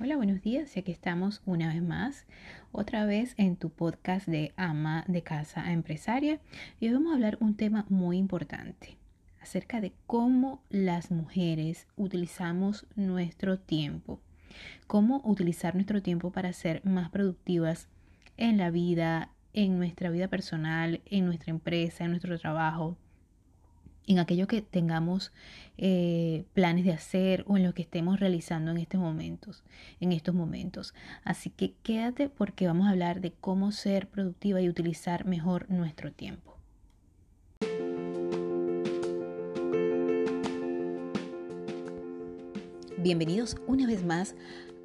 Hola, buenos días. Ya que estamos una vez más, otra vez en tu podcast de ama de casa a empresaria. Y hoy vamos a hablar un tema muy importante acerca de cómo las mujeres utilizamos nuestro tiempo. Cómo utilizar nuestro tiempo para ser más productivas en la vida, en nuestra vida personal, en nuestra empresa, en nuestro trabajo en aquello que tengamos eh, planes de hacer o en lo que estemos realizando en estos momentos, en estos momentos. Así que quédate porque vamos a hablar de cómo ser productiva y utilizar mejor nuestro tiempo. Bienvenidos una vez más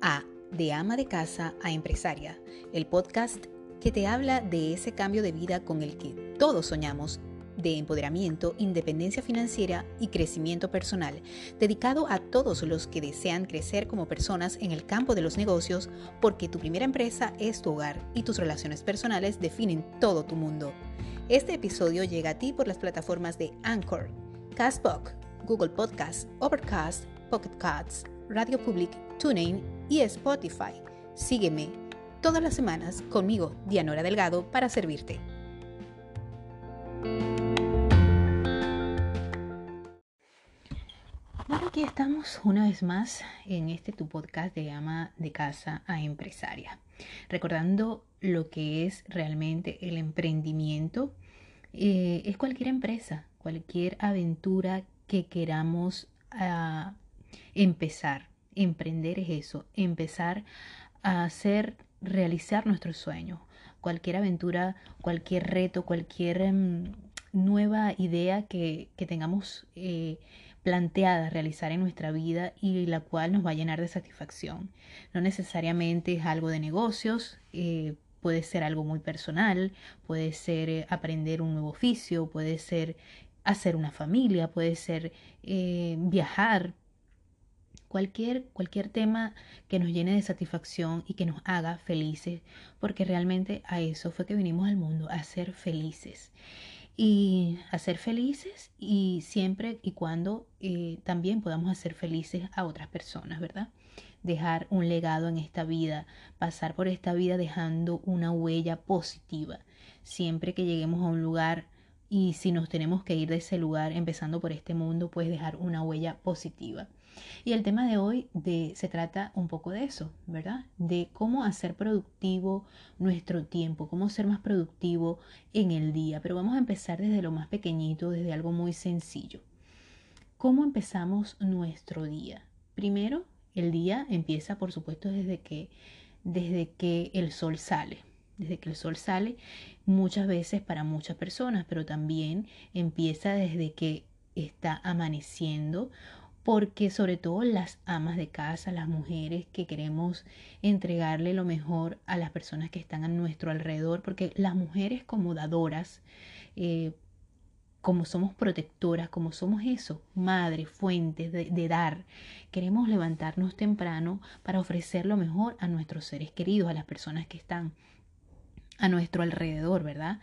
a De ama de casa a empresaria, el podcast que te habla de ese cambio de vida con el que todos soñamos de empoderamiento, independencia financiera y crecimiento personal, dedicado a todos los que desean crecer como personas en el campo de los negocios, porque tu primera empresa es tu hogar y tus relaciones personales definen todo tu mundo. Este episodio llega a ti por las plataformas de Anchor, Castbox, Google Podcasts, Overcast, Pocket Casts, Radio Public, TuneIn y Spotify. Sígueme todas las semanas conmigo, Dianora Delgado, para servirte. Bueno, aquí estamos una vez más en este tu podcast de ama de casa a empresaria, recordando lo que es realmente el emprendimiento. Eh, es cualquier empresa, cualquier aventura que queramos ah, empezar. Emprender es eso, empezar a hacer, realizar nuestros sueños. Cualquier aventura, cualquier reto, cualquier em, nueva idea que, tengamos eh, planteada realizar en nuestra vida y la cual nos va a llenar de satisfacción. No necesariamente es algo de negocios, eh, puede ser algo muy personal, puede ser eh, aprender un nuevo oficio, puede ser hacer una familia, puede ser eh, viajar, cualquier, cualquier tema que nos llene de satisfacción y que nos haga felices, porque realmente a eso fue que vinimos al mundo, a ser felices y hacer felices y siempre y cuando eh, también podamos hacer felices a otras personas, ¿verdad? Dejar un legado en esta vida, pasar por esta vida dejando una huella positiva. Siempre que lleguemos a un lugar y si nos tenemos que ir de ese lugar, empezando por este mundo, pues dejar una huella positiva. Y el tema de hoy de, se trata un poco de eso, ¿verdad? De cómo hacer productivo nuestro tiempo, cómo ser más productivo en el día. Pero vamos a empezar desde lo más pequeñito, desde algo muy sencillo. ¿Cómo empezamos nuestro día? Primero, el día empieza, por supuesto, desde que, desde que el sol sale. Desde que el sol sale, muchas veces para muchas personas, pero también empieza desde que está amaneciendo porque sobre todo las amas de casa, las mujeres que queremos entregarle lo mejor a las personas que están a nuestro alrededor, porque las mujeres como dadoras, eh, como somos protectoras, como somos eso, madre, fuentes de, de, dar, queremos levantarnos temprano para ofrecer lo mejor a nuestros seres queridos, a las personas que están a nuestro alrededor, ¿verdad?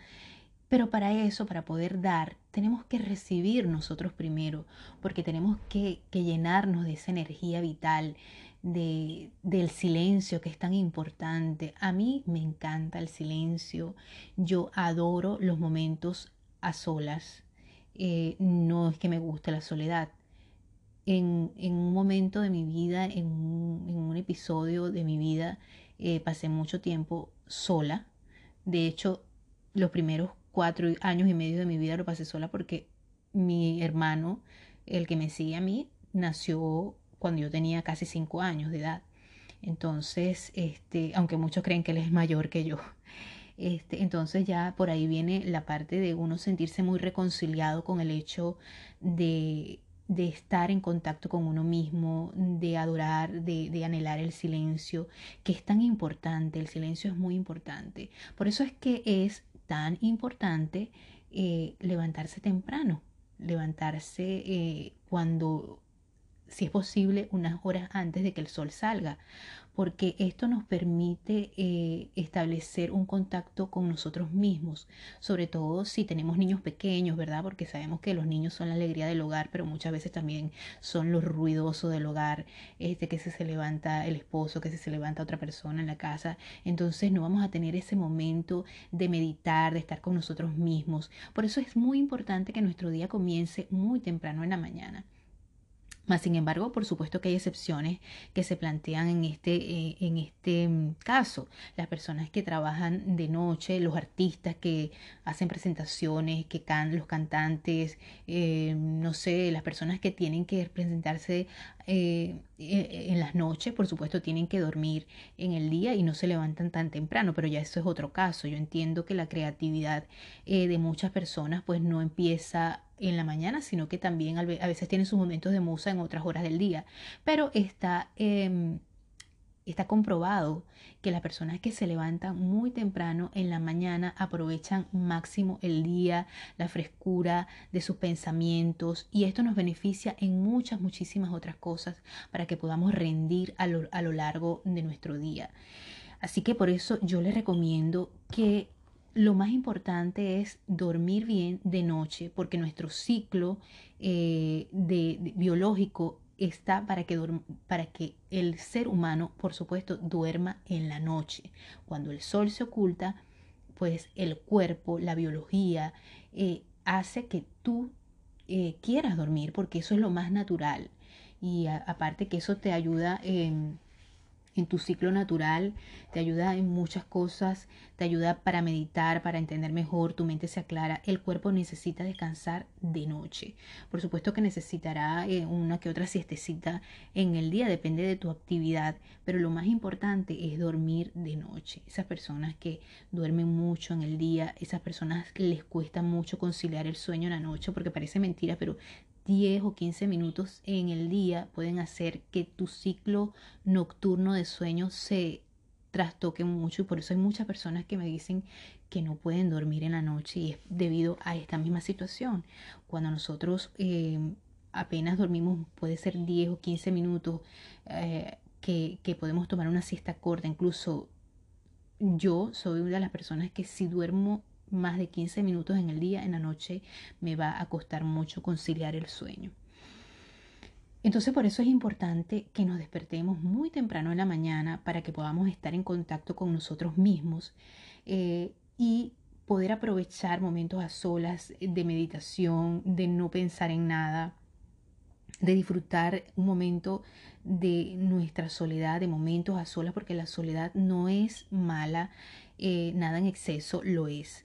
Pero para eso, para poder dar, tenemos que recibir nosotros primero, porque tenemos que, llenarnos de esa energía vital, de, del silencio que es tan importante. A mí me encanta el silencio, yo adoro los momentos a solas, eh, no es que me guste la soledad. En, un momento de mi vida, en un, episodio de mi vida, eh, pasé mucho tiempo sola. De hecho, los primeros cuatro años y medio de mi vida lo pasé sola porque mi hermano, el que me sigue a mí, nació cuando yo tenía casi cinco años de edad. Entonces, este, aunque muchos creen que él es mayor que yo. Este, entonces ya por ahí viene la parte de uno sentirse muy reconciliado con el hecho de, de estar en contacto con uno mismo, de adorar, de, de, anhelar el silencio, que es tan importante, el silencio es muy importante. Por eso es que es tan importante eh, levantarse temprano, levantarse eh, cuando si es posible, unas horas antes de que el sol salga, porque esto nos permite eh, establecer un contacto con nosotros mismos, sobre todo si tenemos niños pequeños, ¿verdad? Porque sabemos que los niños son la alegría del hogar, pero muchas veces también son los ruidosos del hogar, este que se, se levanta el esposo, que se, se levanta otra persona en la casa, entonces no vamos a tener ese momento de meditar, de estar con nosotros mismos. Por eso es muy importante que nuestro día comience muy temprano en la mañana sin embargo, por supuesto que hay excepciones que se plantean en este, eh, en este mm, caso. Las personas que trabajan de noche, los artistas que hacen presentaciones, que can los cantantes, eh, no sé, las personas que tienen que presentarse eh, en las noches, por supuesto, tienen que dormir en el día y no se levantan tan temprano, pero ya eso es otro caso. Yo entiendo que la creatividad de muchas personas pues no empieza en la mañana, sino que también a veces tienen sus momentos de musa en otras horas del día. Pero está, em, está comprobado que las personas que se levantan muy temprano en la mañana aprovechan máximo el día, la frescura de sus pensamientos y esto nos beneficia en muchas, muchísimas otras cosas para que podamos rendir a lo, a lo largo de nuestro día. Así que por eso yo les recomiendo que lo más importante es dormir bien de noche, porque nuestro ciclo eh, de, biológico está para que, para que el ser humano, por supuesto, duerma en la noche. Cuando el sol se oculta, pues el cuerpo, la biología, eh, hace que tú eh, quieras dormir, porque eso es lo más natural. Y aparte que eso te ayuda en en tu ciclo natural, te ayuda en muchas cosas, te ayuda para meditar, para entender mejor, tu mente se aclara, el cuerpo necesita descansar de noche. Por supuesto que necesitará eh, una que otra siestecita en el día, depende de tu actividad, pero lo más importante es dormir de noche. Esas personas que duermen mucho en el día, esas personas les cuesta mucho conciliar el sueño en la noche porque parece mentira, pero 10 o 15 minutos en el día pueden hacer que tu ciclo nocturno de sueño se trastoque mucho y por eso hay muchas personas que me dicen que no pueden dormir en la noche y es debido a esta misma situación. Cuando nosotros eh, apenas dormimos, puede ser 10 o 15 minutos eh, que, que podemos tomar una siesta corta, incluso yo soy una de las personas que si duermo más de 15 minutos en el día, en la noche me va a costar mucho conciliar el sueño. Entonces por eso es importante que nos despertemos muy temprano en la mañana para que podamos estar en contacto con nosotros mismos eh, y poder aprovechar momentos a solas de meditación, de no pensar en nada, de disfrutar un momento de nuestra soledad, de momentos a solas, porque la soledad no es mala, eh, nada en exceso lo es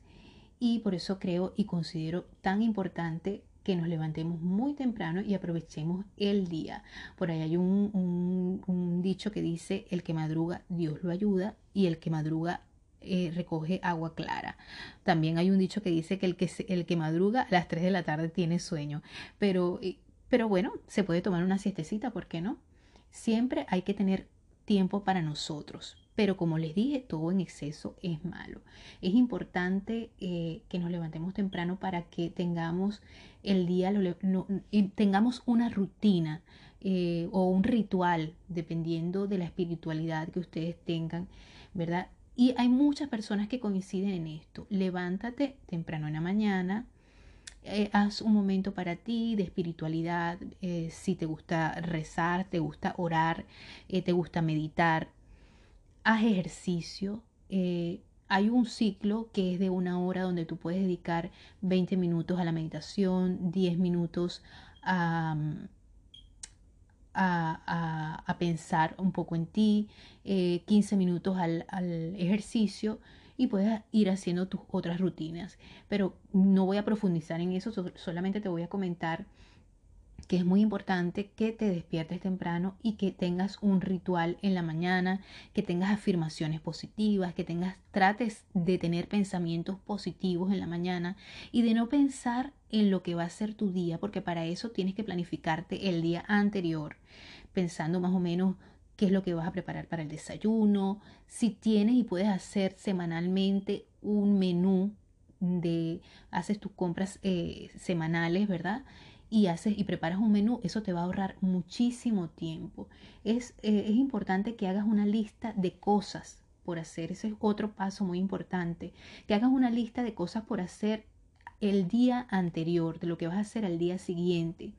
y por eso creo y considero tan importante que nos levantemos muy temprano y aprovechemos el día. Por ahí hay un, dicho que dice, el que madruga, Dios lo ayuda, y el que madruga eh, recoge agua clara. También hay un dicho que dice que el que, el que madruga a las 3 de la tarde tiene sueño. Pero, pero bueno, se puede tomar una siestecita, ¿por qué no? Siempre hay que tener tiempo para nosotros. Pero como les dije, todo en exceso es malo. Es importante eh, que nos levantemos temprano para que tengamos el día, tengamos una rutina eh, o un ritual, dependiendo de la espiritualidad que ustedes tengan, ¿verdad? Y hay muchas personas que coinciden en esto. Levántate temprano en la mañana, eh, haz un momento para ti de espiritualidad, si te gusta rezar, te gusta orar, te gusta meditar, haz ejercicio. Eh, hay un ciclo que es de una hora donde tú puedes dedicar 20 minutos a la meditación, 10 minutos a, a, pensar un poco en ti, 15 eh, minutos al, al ejercicio y puedes ir haciendo tus otras rutinas. Pero no voy a profundizar en eso, solamente te voy a comentar que es muy importante que te despiertes temprano y que tengas un ritual en la mañana, que tengas afirmaciones positivas, que tengas trates de tener pensamientos positivos en la mañana y de no pensar en lo que va a ser tu día, porque para eso tienes que planificarte el día anterior, pensando más o menos qué es lo que vas a preparar para el desayuno, si tienes y puedes hacer semanalmente un menú de haces tus compras eh, semanales, ¿verdad? Y haces y preparas un menú, eso te va a ahorrar muchísimo tiempo. Es, eh, es importante que hagas una lista de cosas por hacer. Ese es otro paso muy importante. Que hagas una lista de cosas por hacer el día anterior, de lo que vas a hacer al día siguiente.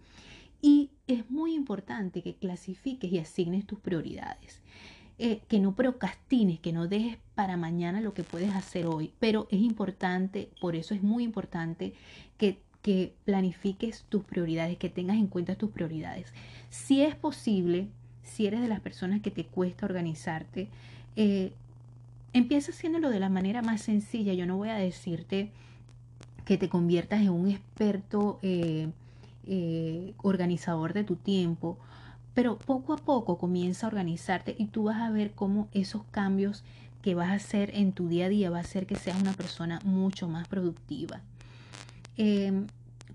Y es muy importante que clasifiques y asignes tus prioridades. Eh, que no procrastines, que no dejes para mañana lo que puedes hacer hoy. Pero es importante, por eso es muy importante que, que planifiques tus prioridades, que tengas en cuenta tus prioridades. Si es posible, si eres de las personas que te cuesta organizarte, eh, empieza haciéndolo de la manera más sencilla. Yo no voy a decirte que te conviertas en un experto eh, organizador de tu tiempo, pero poco a poco comienza a organizarte y tú vas a ver cómo esos cambios que vas a hacer en tu día a día va a hacer que seas una persona mucho más productiva.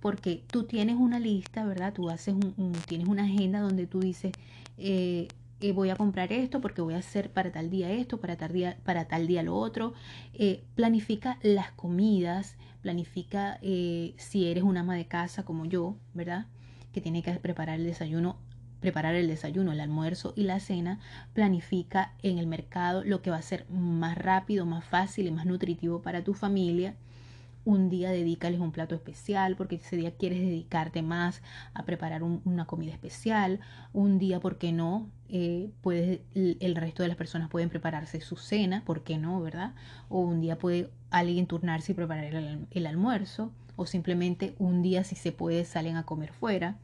Porque tú tienes una lista, ¿verdad? Tú haces un, tienes una agenda donde tú dices, eh, eh, voy a comprar esto porque voy a hacer para tal día esto, para tal día, para tal día lo otro. Eh, planifica las comidas, planifica si eres una ama de casa como yo, ¿verdad? Que tiene que preparar el desayuno preparar el desayuno, el almuerzo y la cena, planifica en el mercado lo que va a ser más rápido, más fácil y más nutritivo para tu familia. Un día dedícales un plato especial porque ese día quieres dedicarte más a preparar una comida especial. Un día, ¿por qué no? Eh, puedes, el resto de las personas pueden prepararse su cena, ¿por qué no? ¿Verdad? O un día puede alguien turnarse y preparar el, almuerzo. O simplemente un día, si se puede, salen a comer fuera.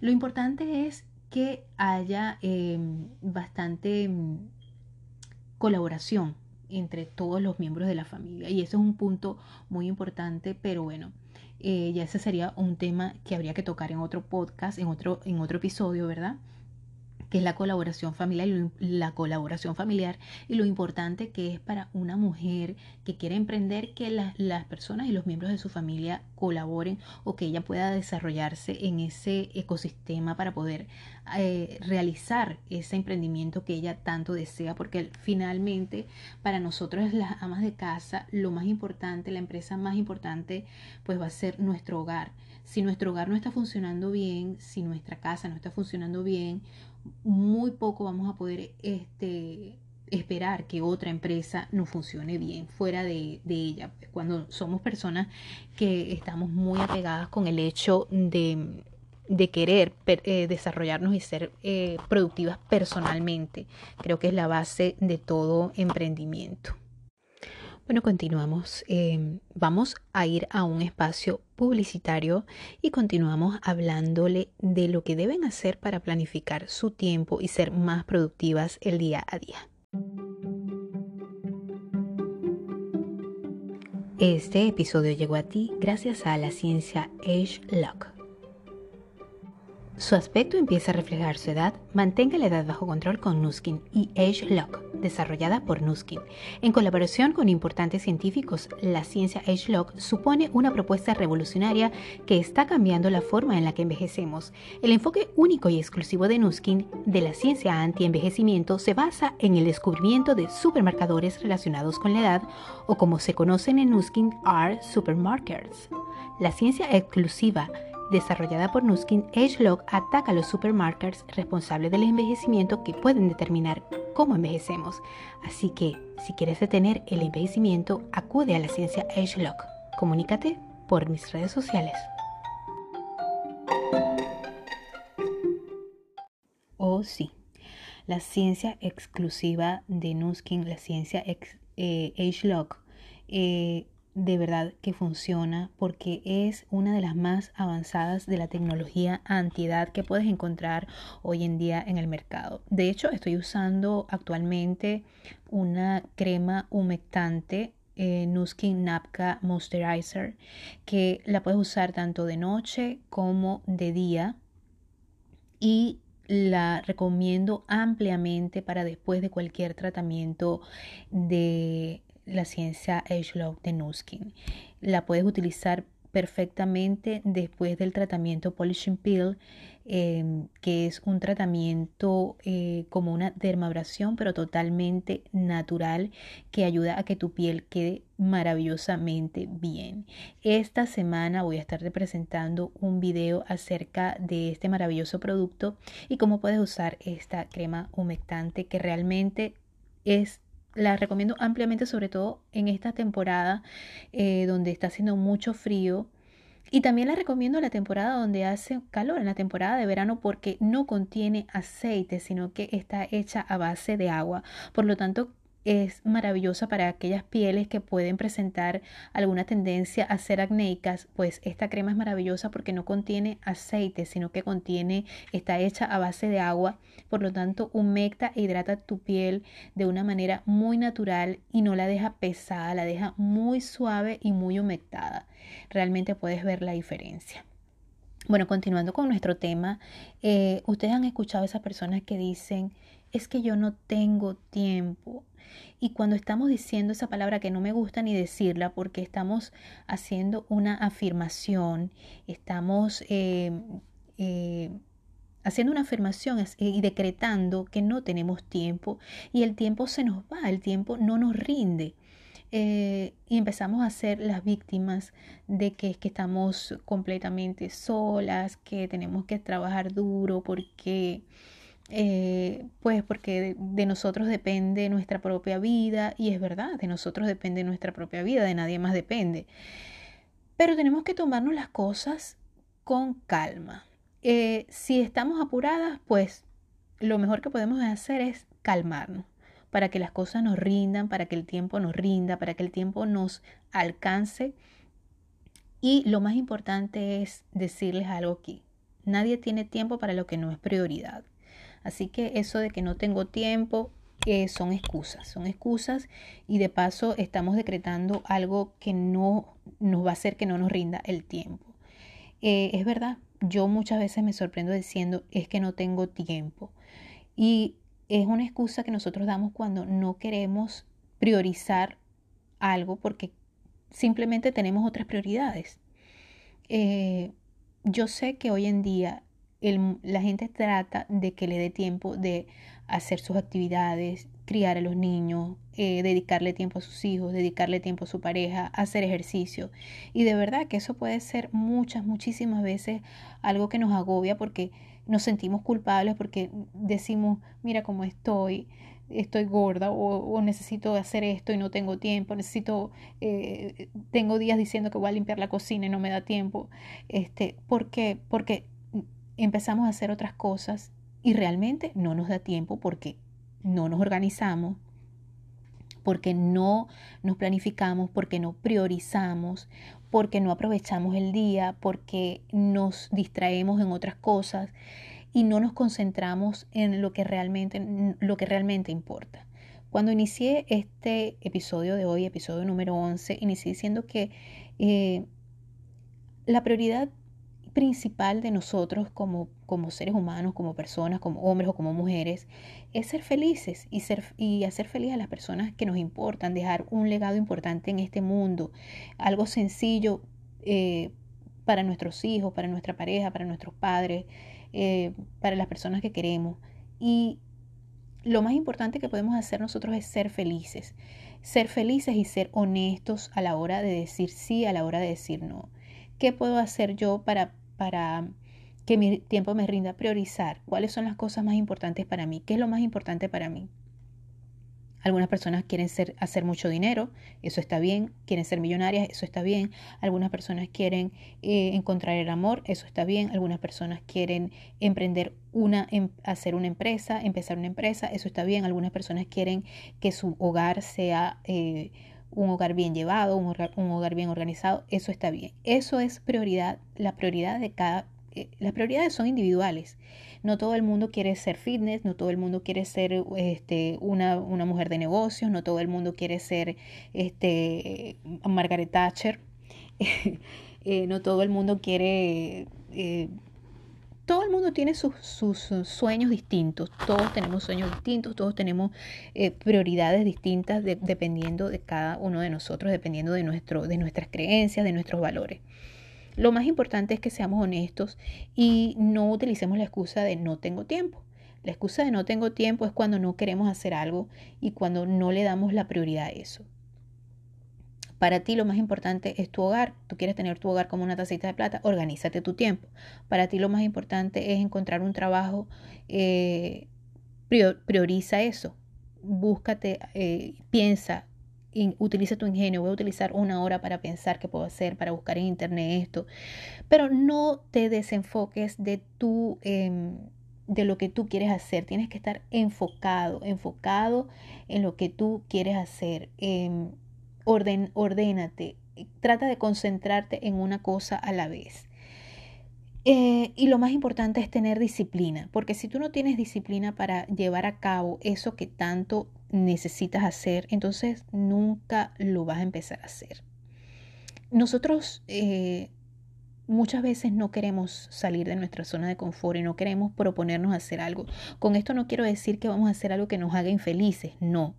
Lo importante es que haya em, bastante em, colaboración entre todos los miembros de la familia. Y eso es un punto muy importante, pero bueno, eh, ya ese sería un tema que habría que tocar en otro podcast, en otro, en otro episodio, ¿verdad? Que es la colaboración familiar y la colaboración familiar y lo importante que es para una mujer que quiere emprender que las personas y los miembros de su familia colaboren o que ella pueda desarrollarse en ese ecosistema para poder eh, realizar ese emprendimiento que ella tanto desea porque finalmente para nosotros las amas de casa lo más importante la empresa más importante pues va a ser nuestro hogar. Si nuestro hogar no está funcionando bien si nuestra casa no está funcionando bien muy poco vamos a poder este, esperar que otra empresa no funcione bien fuera de, ella. Cuando somos personas que estamos muy apegadas con el hecho de, querer eh, desarrollarnos y ser eh, productivas personalmente, creo que es la base de todo emprendimiento. Bueno, continuamos. Em, vamos a ir a un espacio publicitario y continuamos hablándole de lo que deben hacer para planificar su tiempo y ser más productivas el día a día. Este episodio llegó a ti gracias a la ciencia Age Lock. Su aspecto empieza a reflejar su edad. Mantenga la edad bajo control con Nuskin y Age Lock, desarrollada por Nuskin. En colaboración con importantes científicos, la ciencia Lock supone una propuesta revolucionaria que está cambiando la forma en la que envejecemos. El enfoque único y exclusivo de Nuskin de la ciencia anti-envejecimiento se basa en el descubrimiento de supermarcadores relacionados con la edad o como se conocen en Nuskin, are supermarkers. La ciencia exclusiva desarrollada por Nuskin, AgeLog ataca a los supermarkers responsables del envejecimiento que pueden determinar cómo envejecemos. Así que, si quieres detener el envejecimiento, acude a la ciencia AgeLog. Comunícate por mis redes sociales. Oh sí, la ciencia exclusiva de Nuskin, la ciencia eh, AgeLog, eh, de verdad que funciona porque es una de las más avanzadas de la tecnología antiedad que puedes encontrar hoy en día en el mercado. De hecho, estoy usando actualmente una crema humectante eh, Nuskin Napka Moisturizer que la puedes usar tanto de noche como de día y la recomiendo ampliamente para después de cualquier tratamiento de la ciencia Age-Log de Nuskin. La puedes utilizar perfectamente después del tratamiento Polishing Pill, em, que es un tratamiento eh, como una dermabrasión, pero totalmente natural, que ayuda a que tu piel quede maravillosamente bien. Esta semana voy a estar presentando un video acerca de este maravilloso producto y cómo puedes usar esta crema humectante que realmente es la recomiendo ampliamente, sobre todo en esta temporada eh, donde está haciendo mucho frío. Y también la recomiendo en la temporada donde hace calor, en la temporada de verano, porque no contiene aceite, sino que está hecha a base de agua. Por lo tanto, es maravillosa para aquellas pieles que pueden presentar alguna tendencia a ser acnéicas, pues esta crema es maravillosa porque no contiene aceite, sino que contiene, está hecha a base de agua, por lo tanto humecta e hidrata tu piel de una manera muy natural y no la deja pesada, la deja muy suave y muy humectada. Realmente puedes ver la diferencia. Bueno, continuando con nuestro tema, eh, ustedes han escuchado a esas personas que dicen, es que yo no tengo tiempo. Y cuando estamos diciendo esa palabra que no me gusta ni decirla porque estamos haciendo una afirmación, estamos eh, eh, haciendo una afirmación y decretando que no tenemos tiempo y el tiempo se nos va, el tiempo no nos rinde. Eh, y empezamos a ser las víctimas de que, que estamos completamente solas, que tenemos que trabajar duro porque eh, pues porque de, nosotros depende nuestra propia vida y es verdad, de nosotros depende nuestra propia vida, de nadie más depende. Pero tenemos que tomarnos las cosas con calma. Eh, si estamos apuradas, pues lo mejor que podemos hacer es calmarnos para que las cosas nos rindan, para que el tiempo nos rinda, para que el tiempo nos alcance. Y lo más importante es decirles algo aquí. Nadie tiene tiempo para lo que no es prioridad. Así que eso de que no tengo tiempo eh, son excusas, son excusas y de paso estamos decretando algo que no nos va a hacer que no nos rinda el tiempo. Eh, es verdad, yo muchas veces me sorprendo diciendo es que no tengo tiempo y es una excusa que nosotros damos cuando no queremos priorizar algo porque simplemente tenemos otras prioridades. Eh, yo sé que hoy en día la gente trata de que le dé tiempo de hacer sus actividades, criar a los niños, eh, dedicarle tiempo a sus hijos, dedicarle tiempo a su pareja, hacer ejercicio. Y de verdad que eso puede ser muchas, muchísimas veces algo que nos agobia porque nos sentimos culpables porque decimos, mira cómo estoy, estoy gorda o, necesito hacer esto y no tengo tiempo, necesito, eh, tengo días diciendo que voy a limpiar la cocina y no me da tiempo. Este, ¿Por qué? Porque empezamos a hacer otras cosas y realmente no nos da tiempo porque no nos organizamos, porque no nos planificamos, porque no priorizamos, porque no aprovechamos el día, porque nos distraemos en otras cosas y no nos concentramos en lo que realmente, lo que realmente importa. Cuando inicié este episodio de hoy, episodio número 11, inicié diciendo que eh, la prioridad principal de nosotros como, como seres humanos, como personas, como hombres o como mujeres, es ser felices y, ser, y hacer feliz a las personas que nos importan, dejar un legado importante en este mundo, algo sencillo eh, para nuestros hijos, para nuestra pareja, para nuestros padres, eh, para las personas que queremos. Y lo más importante que podemos hacer nosotros es ser felices. Ser felices y ser honestos a la hora de decir sí, a la hora de decir no. ¿Qué puedo hacer yo para para que mi tiempo me rinda, priorizar cuáles son las cosas más importantes para mí, qué es lo más importante para mí. Algunas personas quieren hacer mucho dinero, eso está bien, quieren ser millonarias, eso está bien. Algunas personas quieren eh, encontrar el amor, eso está bien. Algunas personas quieren emprender una, em, hacer una empresa, empezar una empresa, eso está bien. Algunas personas quieren que su hogar sea eh, un hogar bien llevado, un hogar, bien organizado, eso está bien. Eso es prioridad, la prioridad de cada... Eh, las prioridades son individuales. No todo el mundo quiere ser fitness, no todo el mundo quiere ser este, una, una mujer de negocios, no todo el mundo quiere ser este, Margaret Thatcher, eh, no todo el mundo quiere eh, todo el mundo tiene sus, sueños distintos, todos tenemos sueños distintos, todos tenemos eh, prioridades distintas dependiendo de cada uno de nosotros, dependiendo de, nuestro, de nuestras creencias, de nuestros valores. Lo más importante es que seamos honestos y no utilicemos la excusa de no tengo tiempo. La excusa de no tengo tiempo es cuando no queremos hacer algo y cuando no le damos la prioridad a eso. Para ti lo más importante es tu hogar. Tú quieres tener tu hogar como una tacita de plata, organízate tu tiempo. Para ti lo más importante es encontrar un trabajo, eh, prioriza eso. Búscate, eh, piensa, utiliza tu ingenio, voy a utilizar una hora para pensar qué puedo hacer, para buscar en internet esto, pero no te desenfoques de tu, em, de lo que tú quieres hacer, tienes que estar enfocado, enfocado en lo que tú quieres hacer, em, orden, ordénate, trata de concentrarte en una cosa a la vez. Eh, y lo más importante es tener disciplina, porque si tú no tienes disciplina para llevar a cabo eso que tanto necesitas hacer, entonces nunca lo vas a empezar a hacer. Nosotros eh, muchas veces no queremos salir de nuestra zona de confort y no queremos proponernos hacer algo. Con esto no quiero decir que vamos a hacer algo que nos haga infelices, no.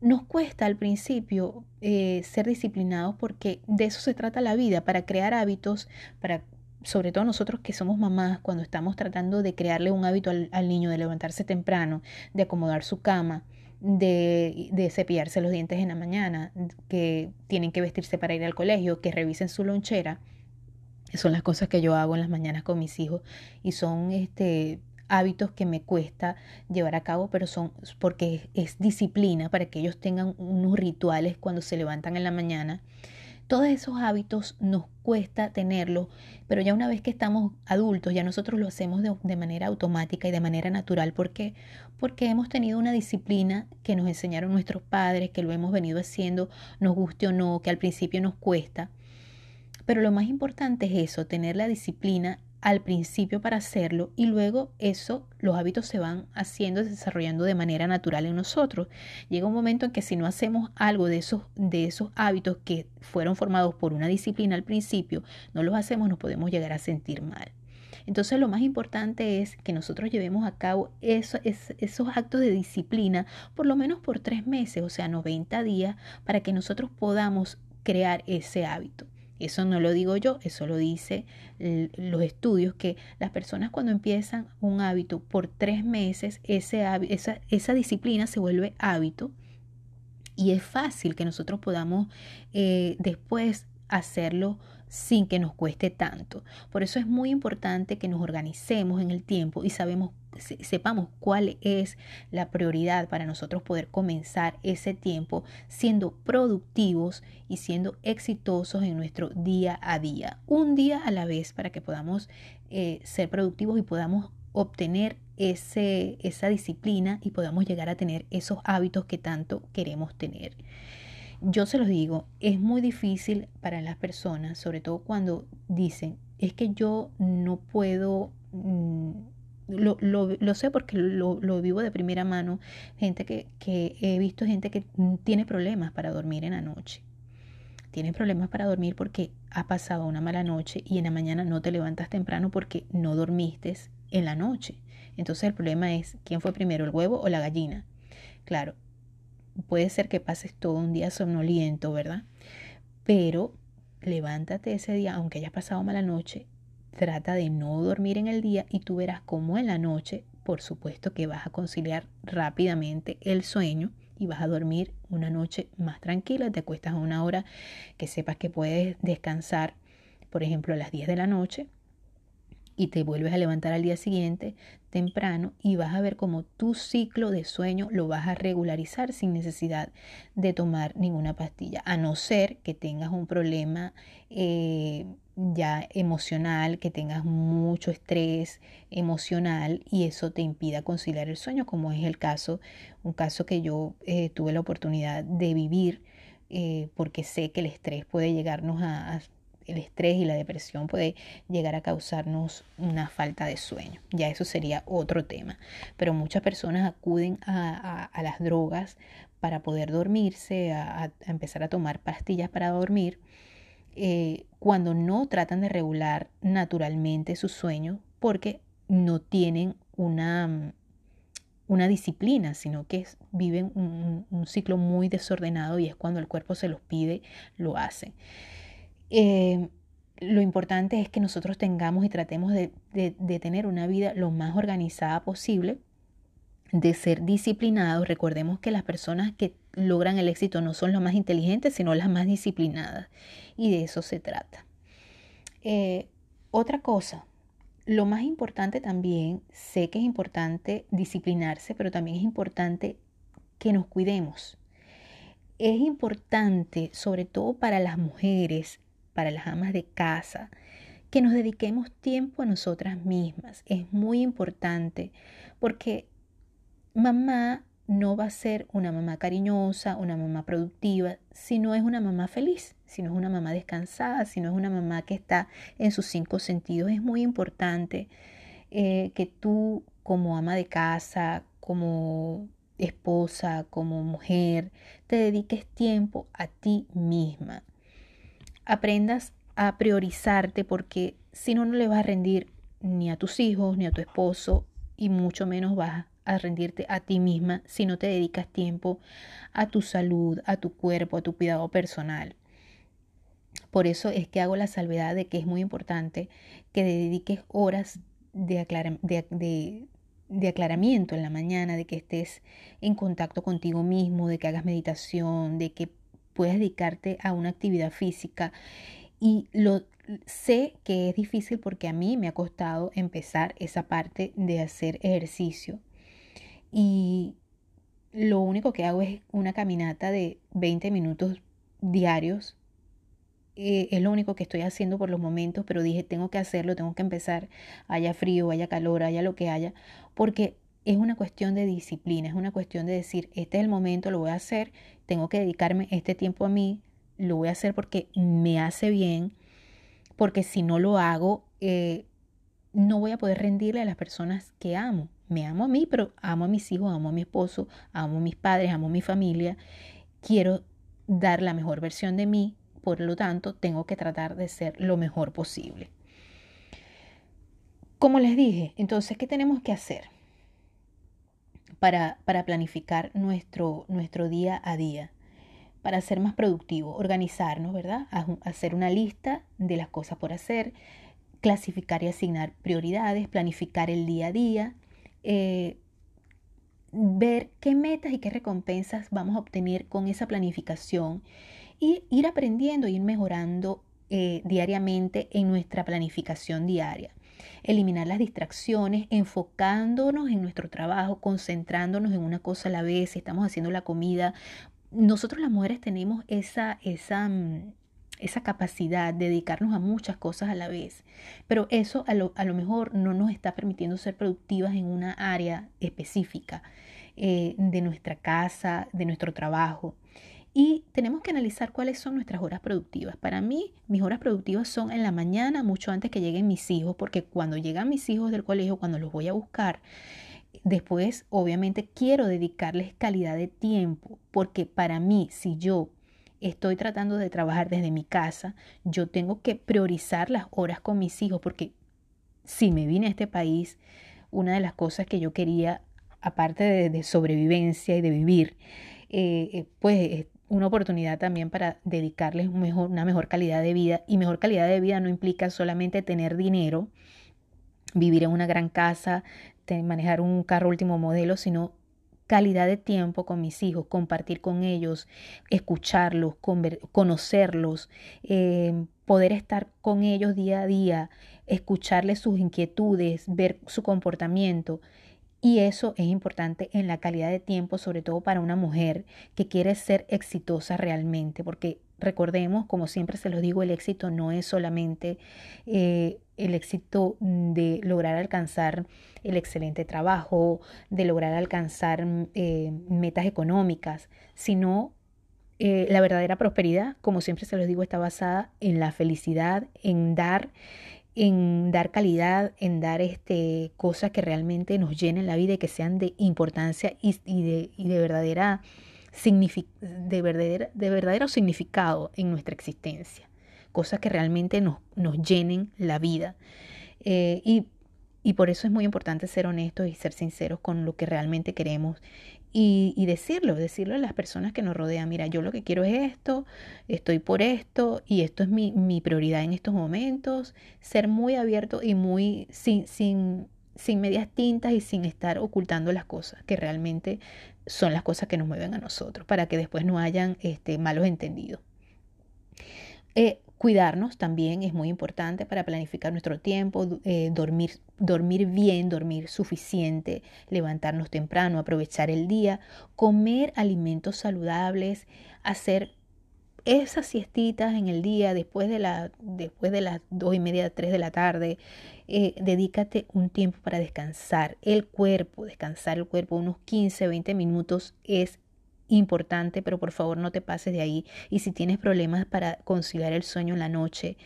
Nos cuesta al principio eh, ser disciplinados porque de eso se trata la vida, para crear hábitos, para sobre todo nosotros que somos mamás, cuando estamos tratando de crearle un hábito al, niño, de levantarse temprano, de acomodar su cama, de, de, cepillarse los dientes en la mañana, que tienen que vestirse para ir al colegio, que revisen su lonchera. Son las cosas que yo hago en las mañanas con mis hijos y son este, hábitos que me cuesta llevar a cabo, pero son porque es disciplina para que ellos tengan unos rituales cuando se levantan en la mañana todos esos hábitos nos cuesta tenerlos, pero ya una vez que estamos adultos, ya nosotros lo hacemos de, manera automática y de manera natural. ¿Por qué? Porque hemos tenido una disciplina que nos enseñaron nuestros padres, que lo hemos venido haciendo, nos guste o no, que al principio nos cuesta. Pero lo más importante es eso, tener la disciplina al principio para hacerlo y luego eso, los hábitos se van haciendo, desarrollando de manera natural en nosotros. Llega un momento en que si no hacemos algo de esos, de esos hábitos que fueron formados por una disciplina al principio, no los hacemos, nos podemos llegar a sentir mal. Entonces lo más importante es que nosotros llevemos a cabo esos actos de disciplina por lo menos por tres meses, o sea, 90 días, para que nosotros podamos crear ese hábito. Eso no lo digo yo, eso lo dice los estudios, que las personas cuando empiezan un hábito por tres meses, ese, esa, disciplina se vuelve hábito y es fácil que nosotros podamos eh, después hacerlo sin que nos cueste tanto. Por eso es muy importante que nos organicemos en el tiempo y sepamos cuál es la prioridad para nosotros poder comenzar ese tiempo siendo productivos y siendo exitosos en nuestro día a día, un día a la vez para que podamos eh, ser productivos y podamos obtener esa disciplina y podamos llegar a tener esos hábitos que tanto queremos tener. Yo se los digo, es muy difícil para las personas, sobre todo cuando dicen, es que yo no puedo, mm, lo, lo, sé porque lo, lo, vivo de primera mano, gente que, que he visto gente que tiene problemas para dormir en la noche. Tiene problemas para dormir porque ha pasado una mala noche y en la mañana no te levantas temprano porque no dormiste en la noche. Entonces el problema es quién fue primero, el huevo o la gallina. Claro, puede ser que pases todo un día somnoliento, ¿verdad? Pero levántate ese día, aunque hayas pasado mala noche, trata de no dormir en el día y tú verás cómo en la noche, por supuesto que vas a conciliar rápidamente el sueño y vas a dormir una noche más tranquila, te acuestas a una hora que sepas que puedes descansar, por ejemplo, a las 10 de la noche y te vuelves a levantar al día siguiente temprano y vas a ver cómo tu ciclo de sueño lo vas a regularizar sin necesidad de tomar ninguna pastilla, a no ser que tengas un problema eh, ya emocional, que tengas mucho estrés emocional y eso te impida conciliar el sueño, como es el caso, un caso que yo eh, tuve la oportunidad de vivir. Eh, porque sé que el estrés puede llegarnos a el estrés y la depresión puede llegar a causarnos una falta de sueño. Ya eso sería otro tema. Pero muchas personas acuden a, las drogas para poder dormirse, a, empezar a tomar pastillas para dormir, eh, cuando no tratan de regular naturalmente su sueño porque no tienen una, una disciplina, sino que viven un, un, ciclo muy desordenado y es cuando el cuerpo se los pide, lo hacen. Eh, lo importante es que nosotros tengamos y tratemos de, tener una vida lo más organizada posible, de ser disciplinados. Recordemos que las personas que logran el éxito no son las más inteligentes, sino las más disciplinadas. Y de eso se trata. Eh, otra cosa, lo más importante también, sé que es importante disciplinarse, pero también es importante que nos cuidemos. Es importante, sobre todo para las mujeres, para las amas de casa, que nos dediquemos tiempo a nosotras mismas. Es muy importante porque mamá no va a ser una mamá cariñosa, una mamá productiva, si no es una mamá feliz, si no es una mamá descansada, si no es una mamá que está en sus cinco sentidos. Es muy importante eh, que tú como ama de casa, como esposa, como mujer, te dediques tiempo a ti misma aprendas a priorizarte porque si no, no le vas a rendir ni a tus hijos, ni a tu esposo y mucho menos vas a rendirte a ti misma si no te dedicas tiempo a tu salud, a tu cuerpo, a tu cuidado personal. Por eso es que hago la salvedad de que es muy importante que dediques horas de, de, aclaramiento en la mañana, de que estés en contacto contigo mismo, de que hagas meditación, de que puedes dedicarte a una actividad física. Y lo sé que es difícil porque a mí me ha costado empezar esa parte de hacer ejercicio. Y lo único que hago es una caminata de 20 minutos diarios. Eh, es lo único que estoy haciendo por los momentos, pero dije, tengo que hacerlo, tengo que empezar, haya frío, haya calor, haya lo que haya, porque es una cuestión de disciplina, es una cuestión de decir, este es el momento, lo voy a hacer tengo que dedicarme este tiempo a mí, lo voy a hacer porque me hace bien, porque si no lo hago, eh, no voy a poder rendirle a las personas que amo. Me amo a mí, pero amo a mis hijos, amo a mi esposo, amo a mis padres, amo a mi familia. Quiero dar la mejor versión de mí, por lo tanto, tengo que tratar de ser lo mejor posible. Como les dije, entonces, ¿qué tenemos que hacer? Para, planificar nuestro, día a día, para ser más productivo, organizarnos, ¿verdad? Hacer una lista de las cosas por hacer, clasificar y asignar prioridades, planificar el día a día, eh, ver qué metas y qué recompensas vamos a obtener con esa planificación y ir aprendiendo, ir mejorando eh, diariamente en nuestra planificación diaria eliminar las distracciones, enfocándonos en nuestro trabajo, concentrándonos en una cosa a la vez, si estamos haciendo la comida. Nosotros las mujeres tenemos esa, esa, mm, esa capacidad de dedicarnos a muchas cosas a la vez, pero eso a lo, a lo mejor no nos está permitiendo ser productivas en una área específica eh, de nuestra casa, de nuestro trabajo. Y tenemos que analizar cuáles son nuestras horas productivas. Para mí, mis horas productivas son en la mañana, mucho antes que lleguen mis hijos, porque cuando llegan mis hijos del colegio, cuando los voy a buscar, después obviamente quiero dedicarles calidad de tiempo, porque para mí, si yo estoy tratando de trabajar desde mi casa, yo tengo que priorizar las horas con mis hijos, porque si me vine a este país, una de las cosas que yo quería, aparte de, sobrevivencia y de vivir, eh, eh, pues una oportunidad también para dedicarles mejor, una mejor calidad de vida. Y mejor calidad de vida no implica solamente tener dinero, vivir en una gran casa, manejar un carro último modelo, sino calidad de tiempo con mis hijos, compartir con ellos, escucharlos, conocerlos, eh, poder estar con ellos día a día, escucharles sus inquietudes, ver su comportamiento. Y eso es importante en la calidad de tiempo, sobre todo para una mujer que quiere ser exitosa realmente, porque recordemos, como siempre se los digo, el éxito no es solamente eh, el éxito de lograr alcanzar el excelente trabajo, de lograr alcanzar eh, metas económicas, sino eh, la verdadera prosperidad, como siempre se los digo, está basada en la felicidad, en dar en dar calidad, en dar este, cosas que realmente nos llenen la vida y que sean de importancia y, de, y de, verdadera, de, verdadera, de verdadero significado en nuestra existencia. Cosas que realmente nos, nos llenen la vida. Eh, y, y por eso es muy importante ser honestos y ser sinceros con lo que realmente queremos y, decirlo, decirlo a las personas que nos rodean, mira, yo lo que quiero es esto, estoy por esto y esto es mi, mi prioridad en estos momentos, ser muy abierto y muy sin, sin, sin medias tintas y sin estar ocultando las cosas que realmente son las cosas que nos mueven a nosotros, para que después no hayan este, malos entendidos. Eh, Cuidarnos también es muy importante para planificar nuestro tiempo, eh, dormir, dormir bien, dormir suficiente, levantarnos temprano, aprovechar el día, comer alimentos saludables, hacer esas siestitas en el día después de, la, después de las dos y media, tres de la tarde. Eh, dedícate un tiempo para descansar el cuerpo, descansar el cuerpo unos 15, 20 minutos es importante, pero por favor no te pases de ahí. Y si tienes problemas para conciliar el sueño en la noche,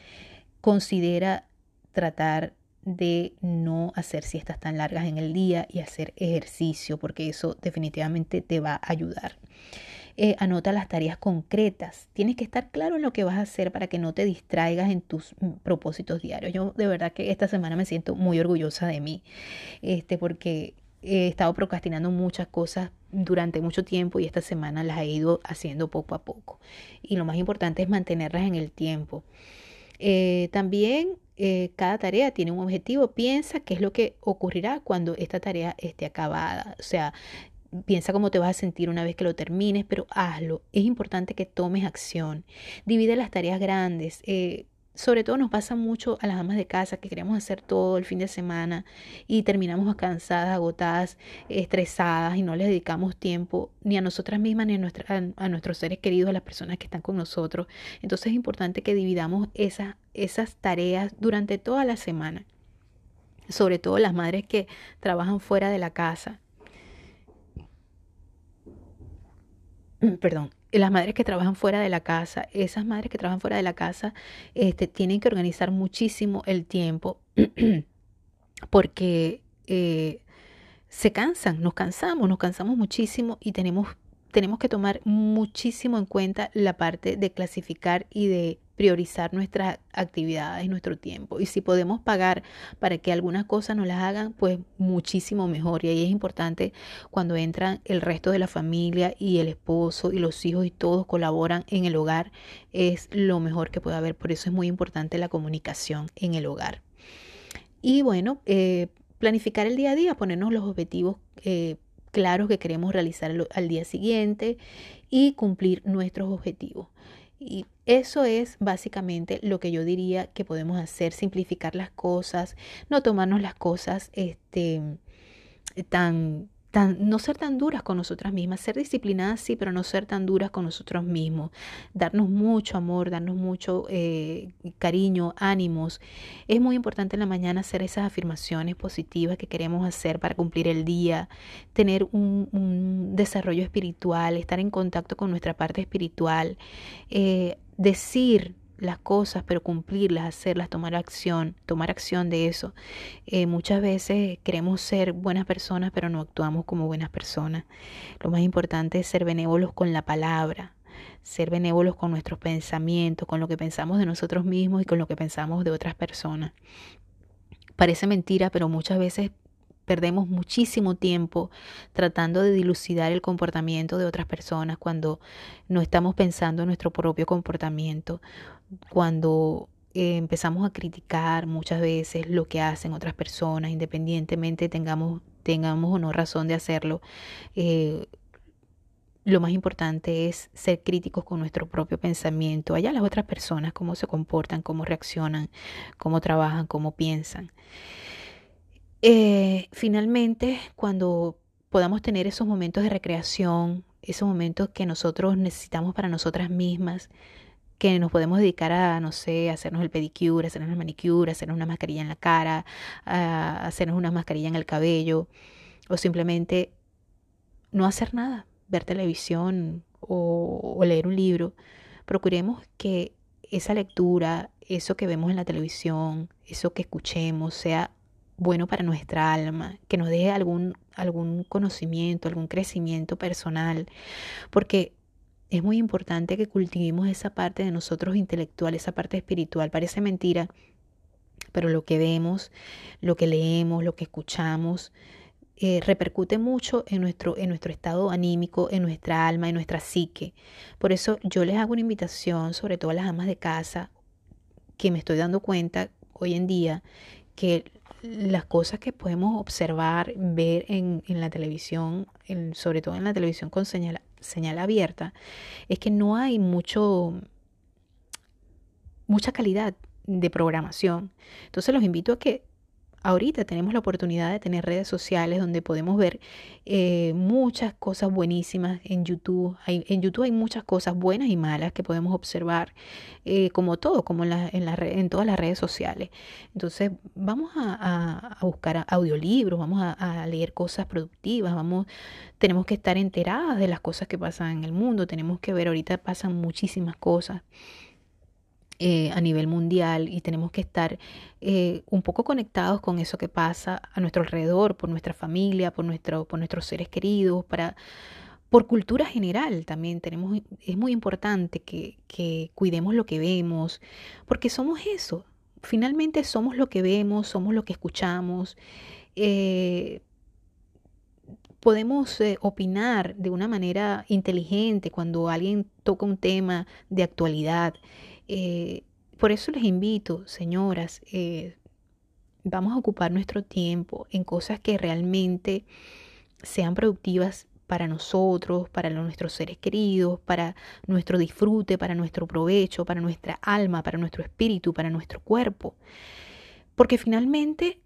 considera tratar de no hacer siestas tan largas en el día y hacer ejercicio, porque eso definitivamente te va a ayudar. Eh, anota las tareas concretas. Tienes que estar claro en lo que vas a hacer para que no te distraigas en tus mm, propósitos diarios. Yo de verdad que esta semana me siento muy orgullosa de mí, este, porque he estado procrastinando muchas cosas durante mucho tiempo y esta semana las he ido haciendo poco a poco. Y lo más importante es mantenerlas en el tiempo. Eh, también eh, cada tarea tiene un objetivo. Piensa qué es lo que ocurrirá cuando esta tarea esté acabada. O sea, piensa cómo te vas a sentir una vez que lo termines, pero hazlo. Es importante que tomes acción. Divide las tareas grandes. Eh, sobre todo nos pasa mucho a las amas de casa que queremos hacer todo el fin de semana y terminamos cansadas, agotadas, estresadas y no les dedicamos tiempo ni a nosotras mismas ni a, a, nuestros seres queridos, a las personas que están con nosotros. Entonces es importante que dividamos esas, esas tareas durante toda la semana. Sobre todo las madres que trabajan fuera de la casa. Perdón, las madres que trabajan fuera de la casa, esas madres que trabajan fuera de la casa, este, tienen que organizar muchísimo el tiempo porque eh, se cansan, nos cansamos, nos cansamos muchísimo y tenemos, tenemos que tomar muchísimo en cuenta la parte de clasificar y de priorizar nuestras actividades nuestro tiempo. Y si podemos pagar para que algunas cosas nos las hagan, pues muchísimo mejor. Y ahí es importante cuando entran el resto de la familia y el esposo y los hijos y todos colaboran en el hogar, es lo mejor que puede haber. Por eso es muy importante la comunicación en el hogar. Y bueno, eh, planificar el día a día, ponernos los objetivos eh, claros que queremos realizar al día siguiente y cumplir nuestros objetivos. Y eso es básicamente lo que yo diría que podemos hacer, simplificar las cosas, no tomarnos las cosas este, tan no ser tan duras con nosotras mismas, ser disciplinadas sí, pero no ser tan duras con nosotros mismos, darnos mucho amor, darnos mucho eh, cariño, ánimos. Es muy importante en la mañana hacer esas afirmaciones positivas que queremos hacer para cumplir el día, tener un, desarrollo espiritual, estar en contacto con nuestra parte espiritual, eh, decir las cosas, pero cumplirlas, hacerlas, tomar acción, tomar acción de eso. Eh, muchas veces queremos ser buenas personas, pero no actuamos como buenas personas. Lo más importante es ser benévolos con la palabra, ser benévolos con nuestros pensamientos, con lo que pensamos de nosotros mismos y con lo que pensamos de otras personas. Parece mentira, pero muchas veces perdemos muchísimo tiempo tratando de dilucidar el comportamiento de otras personas cuando no estamos pensando en nuestro propio comportamiento, cuando eh, empezamos a criticar muchas veces lo que hacen otras personas, independientemente tengamos, tengamos o no razón de hacerlo. Eh, lo más importante es ser críticos con nuestro propio pensamiento, allá las otras personas, cómo se comportan, cómo reaccionan, cómo trabajan, cómo piensan. Eh, finalmente, cuando podamos tener esos momentos de recreación, esos momentos que nosotros necesitamos para nosotras mismas, que nos podemos dedicar a, no sé, hacernos el pedicure, hacernos la manicure, hacernos una mascarilla en la cara, a hacernos una mascarilla en el cabello, o simplemente no hacer nada, ver televisión o leer un libro. Procuremos que esa lectura, eso que vemos en la televisión, eso que escuchemos, sea bueno para nuestra alma, que nos deje algún, algún conocimiento, algún crecimiento personal, porque es muy importante que cultivemos esa parte de nosotros intelectual, esa parte espiritual. Parece mentira, pero lo que vemos, lo que leemos, lo que escuchamos, eh, repercute mucho en nuestro, en nuestro estado anímico, en nuestra alma, en nuestra psique. Por eso yo les hago una invitación, sobre todo a las amas de casa, que me estoy dando cuenta hoy en día que las cosas que podemos observar, ver en, la televisión, sobre todo en la televisión con señal, señal abierta, es que no hay mucho, mucha calidad de programación. Entonces los invito a que ahorita tenemos la oportunidad de tener redes sociales donde podemos ver eh, muchas cosas buenísimas en YouTube. En YouTube hay muchas cosas buenas y malas que podemos observar, eh, como todo, como en, la, en, en, todas las redes sociales. Entonces vamos a, buscar audiolibros, vamos a, leer cosas productivas, vamos, tenemos que estar enteradas de las cosas que pasan en el mundo, tenemos que ver, ahorita pasan muchísimas cosas. Eh, a nivel mundial y tenemos que estar eh, un poco conectados con eso que pasa a nuestro alrededor, por nuestra familia, por, nuestro, por nuestros seres queridos, para, por cultura general también tenemos, es muy importante que, cuidemos lo que vemos, porque somos eso, finalmente somos lo que vemos, somos lo que escuchamos. Eh, podemos opinar de una manera inteligente cuando alguien toca un tema de actualidad. Eh, por eso les invito, señoras, eh, vamos a ocupar nuestro tiempo en cosas que realmente sean productivas para nosotros, para nuestros seres queridos, para nuestro disfrute, para nuestro provecho, para nuestra alma, para nuestro espíritu, para nuestro cuerpo. Porque finalmente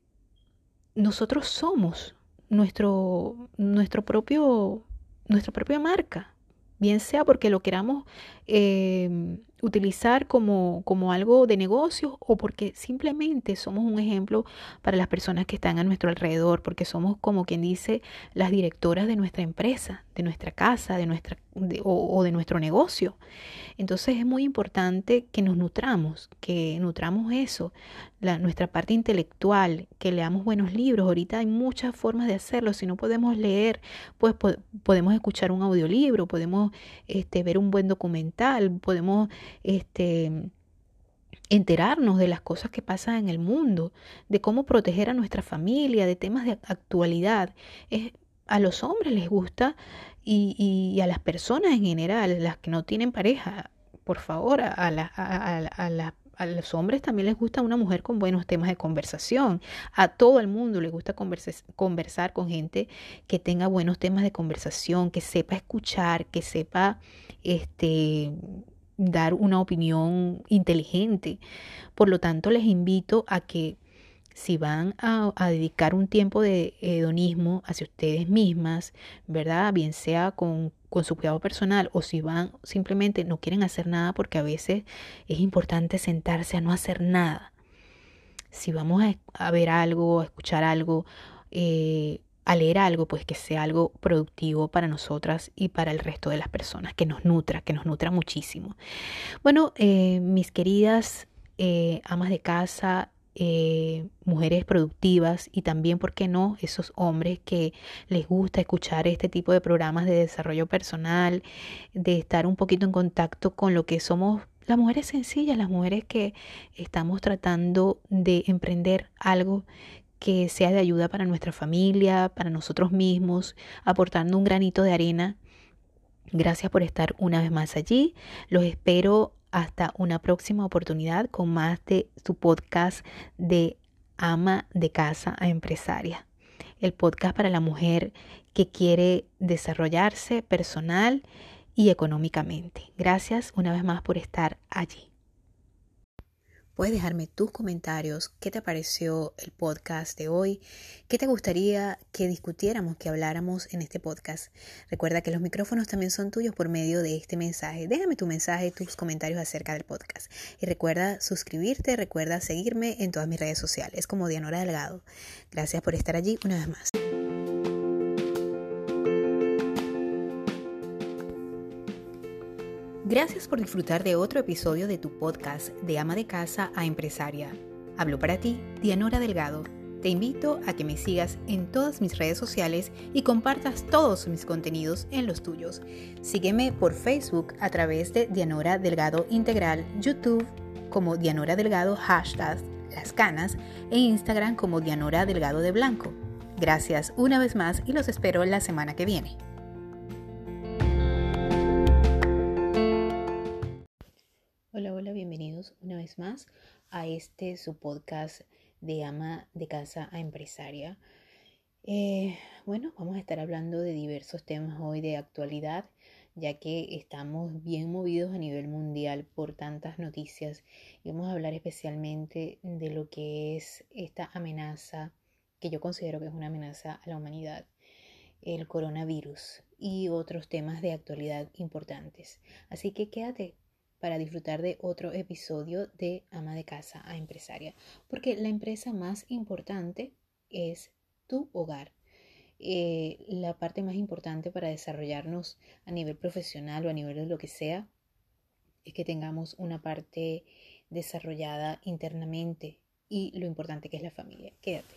nosotros somos nuestro, nuestro propio, nuestra propia marca, bien sea porque lo queramos eh, utilizar como, como algo de negocio o porque simplemente somos un ejemplo para las personas que están a nuestro alrededor, porque somos como quien dice las directoras de nuestra empresa, de nuestra casa, de nuestra o, de nuestro negocio. Entonces es muy importante que nos nutramos, que nutramos eso, nuestra parte intelectual, que leamos buenos libros. Ahorita hay muchas formas de hacerlo. Si no podemos leer, pues podemos escuchar un audiolibro, podemos este, ver un buen documental, podemos este, enterarnos de las cosas que pasan en el mundo, de cómo proteger a nuestra familia, de temas de actualidad. A los hombres les gusta y, a las personas en general, las que no tienen pareja, por favor, a, a, los hombres también les gusta una mujer con buenos temas de conversación. A todo el mundo le gusta conversar con gente que tenga buenos temas de conversación, que sepa escuchar, que sepa este dar una opinión inteligente. Por lo tanto, les invito a que si van a, dedicar un tiempo de hedonismo hacia ustedes mismas, ¿verdad? Bien sea con, con, su cuidado personal o si van simplemente no quieren hacer nada porque a veces es importante sentarse a no hacer nada. Si vamos a, ver algo, a escuchar algo, eh, a leer algo, pues que sea algo productivo para nosotras y para el resto de las personas, que nos nutra, que nos nutra muchísimo. Bueno, eh, mis queridas eh, amas de casa, eh, mujeres productivas y también, ¿por qué no?, esos hombres que les gusta escuchar este tipo de programas de desarrollo personal, de estar un poquito en contacto con lo que somos las mujeres sencillas, las mujeres que estamos tratando de emprender algo que sea de ayuda para nuestra familia, para nosotros mismos, aportando un granito de arena. Gracias por estar una vez más allí. Los espero hasta una próxima oportunidad con más de su podcast de ama de casa a empresaria. El podcast para la mujer que quiere desarrollarse personal y económicamente. Gracias una vez más por estar allí. Puedes dejarme tus comentarios, qué te pareció el podcast de hoy, qué te gustaría que discutiéramos, que habláramos en este podcast. Recuerda que los micrófonos también son tuyos por medio de este mensaje. Déjame tu mensaje, tus comentarios acerca del podcast. Y recuerda suscribirte, recuerda seguirme en todas mis redes sociales como Dianora Delgado. Gracias por estar allí una vez más. Gracias por disfrutar de otro episodio de tu podcast de ama de casa a empresaria. Hablo para ti, Dianora Delgado. Te invito a que me sigas en todas mis redes sociales y compartas todos mis contenidos en los tuyos. Sígueme por Facebook a través de Dianora Delgado Integral, YouTube como Dianora Delgado hashtag Las Canas e Instagram como Dianora Delgado de Blanco. Gracias una vez más y los espero la semana que viene. Más a este su podcast de ama de casa a empresaria. Eh, bueno, vamos a estar hablando de diversos temas hoy de actualidad, ya que estamos bien movidos a nivel mundial por tantas noticias y vamos a hablar especialmente de lo que es esta amenaza, que yo considero que es una amenaza a la humanidad, el coronavirus y otros temas de actualidad importantes. Así que quédate para disfrutar de otro episodio de Ama de Casa a Empresaria, porque la empresa más importante es tu hogar. Eh, la parte más importante para desarrollarnos a nivel profesional o a nivel de lo que sea es que tengamos una parte desarrollada internamente y lo importante que es la familia. Quédate.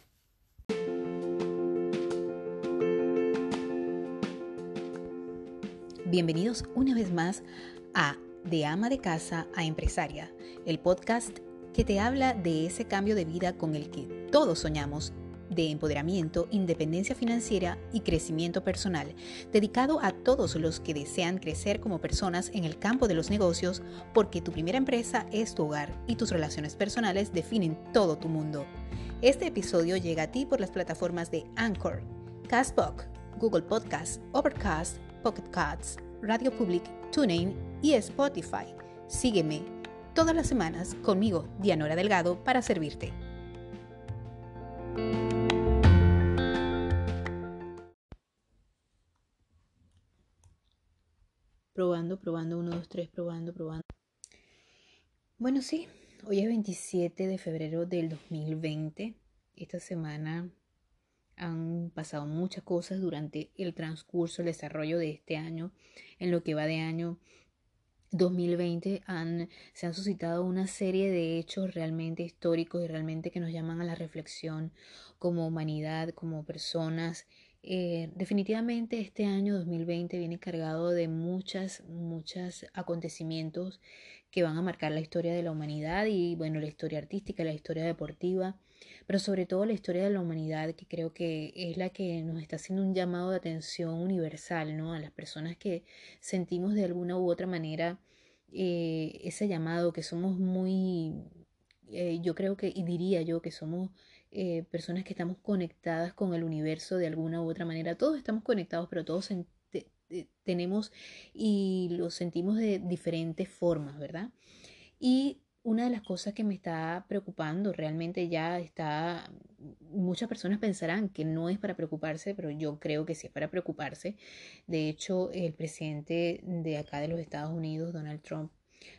Bienvenidos una vez más a De ama de casa a empresaria, el podcast que te habla de ese cambio de vida con el que todos soñamos de empoderamiento, independencia financiera y crecimiento personal, dedicado a todos los que desean crecer como personas en el campo de los negocios, porque tu primera empresa es tu hogar y tus relaciones personales definen todo tu mundo. Este episodio llega a ti por las plataformas de Anchor, Castbox, Google Podcasts, Overcast, Pocket Casts, Radio Public, TuneIn y Spotify. Sígueme todas las semanas conmigo, Dianora Delgado, para servirte. Probando, probando, 1, 2, 3, probando, probando. Bueno, sí, hoy es 27 de febrero del 2020. Esta semana han pasado muchas cosas durante el transcurso, el desarrollo de este año. En lo que va de año 2020 han, se han suscitado una serie de hechos realmente históricos y realmente que nos llaman a la reflexión como humanidad, como personas eh, definitivamente este año 2020 viene cargado de muchas, muchos acontecimientos que van a marcar la historia de la humanidad y bueno, la historia artística, la historia deportiva, pero sobre todo la historia de la humanidad que creo que es la que nos está haciendo un llamado de atención universal, ¿no? A las personas que sentimos de alguna u otra manera eh, ese llamado, que somos muy, eh, yo creo que, y diría yo que somos eh, personas que estamos conectadas con el universo de alguna u otra manera. Todos estamos conectados, pero todos tenemos y lo sentimos de diferentes formas, ¿verdad? Y una de las cosas que me está preocupando, realmente ya está, muchas personas pensarán que no es para preocuparse, pero yo creo que sí es para preocuparse. De hecho, el presidente de acá de los Estados Unidos, Donald Trump,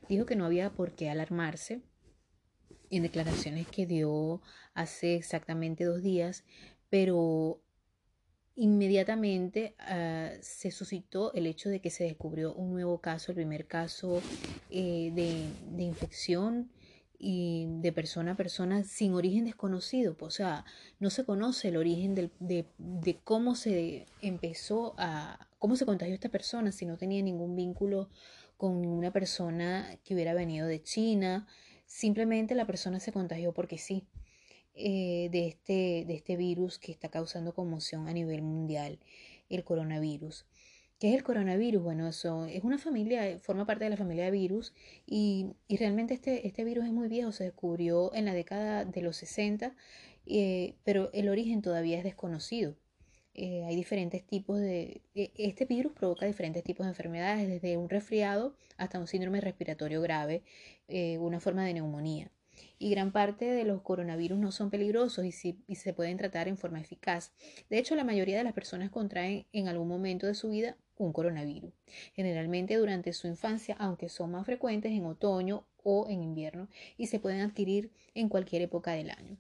dijo que no había por qué alarmarse en declaraciones que dio hace exactamente dos días, pero inmediatamente ah, se suscitó el hecho de que se descubrió un nuevo caso, el primer caso eh, de, infección y de persona a persona sin origen desconocido. O sea, no se conoce el origen de, de, cómo se empezó a, cómo se contagió esta persona, si no tenía ningún vínculo con una persona que hubiera venido de China, Simplemente la persona se contagió porque sí eh, de, este, de este virus que está causando conmoción a nivel mundial, el coronavirus. ¿Qué es el coronavirus? Bueno, eso es una familia, forma parte de la familia de virus y, y realmente este, este virus es muy viejo, se descubrió en la década de los 60, eh, pero el origen todavía es desconocido. Eh, hay diferentes tipos de... E, este virus provoca diferentes tipos de enfermedades, desde un resfriado hasta un síndrome respiratorio grave, eh, una forma de neumonía. Y gran parte de los coronavirus no son peligrosos y, y se pueden tratar en forma eficaz. De hecho, la mayoría de las personas contraen en algún momento de su vida un coronavirus, generalmente durante su infancia, aunque son más frecuentes en otoño o en invierno y se pueden adquirir en cualquier época del año.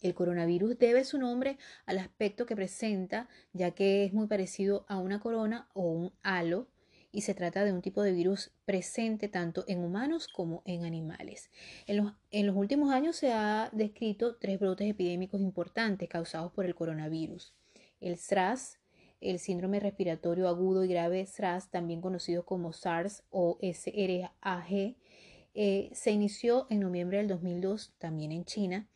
El coronavirus debe su nombre al aspecto que presenta, ya que es muy parecido a una corona o un halo y se trata de un tipo de virus presente tanto en humanos como en animales. En los, en los últimos años se ha descrito tres brotes epidémicos importantes causados por el coronavirus. El SRAS, el síndrome respiratorio agudo y grave SRAS, también conocido como SARS o SRAG, eh, se inició en noviembre del 2002 también en China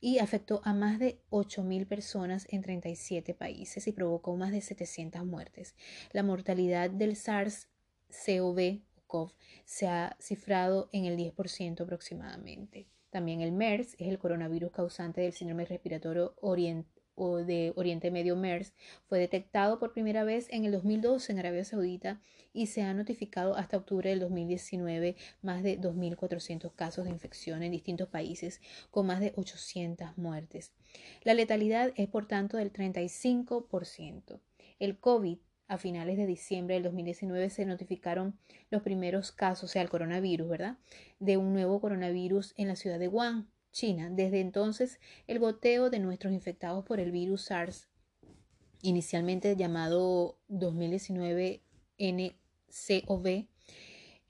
y afectó a más de 8.000 personas en 37 países y provocó más de 700 muertes. La mortalidad del SARS-CoV se ha cifrado en el 10% aproximadamente. También el MERS es el coronavirus causante del síndrome respiratorio o de Oriente Medio MERS fue detectado por primera vez en el 2012 en Arabia Saudita y se ha notificado hasta octubre del 2019 más de 2.400 casos de infección en distintos países con más de 800 muertes. La letalidad es por tanto del 35%. El COVID a finales de diciembre del 2019 se notificaron los primeros casos, o sea, el coronavirus, ¿verdad? De un nuevo coronavirus en la ciudad de Wuhan, China. Desde entonces, el goteo de nuestros infectados por el virus SARS, inicialmente llamado 2019 NCOV,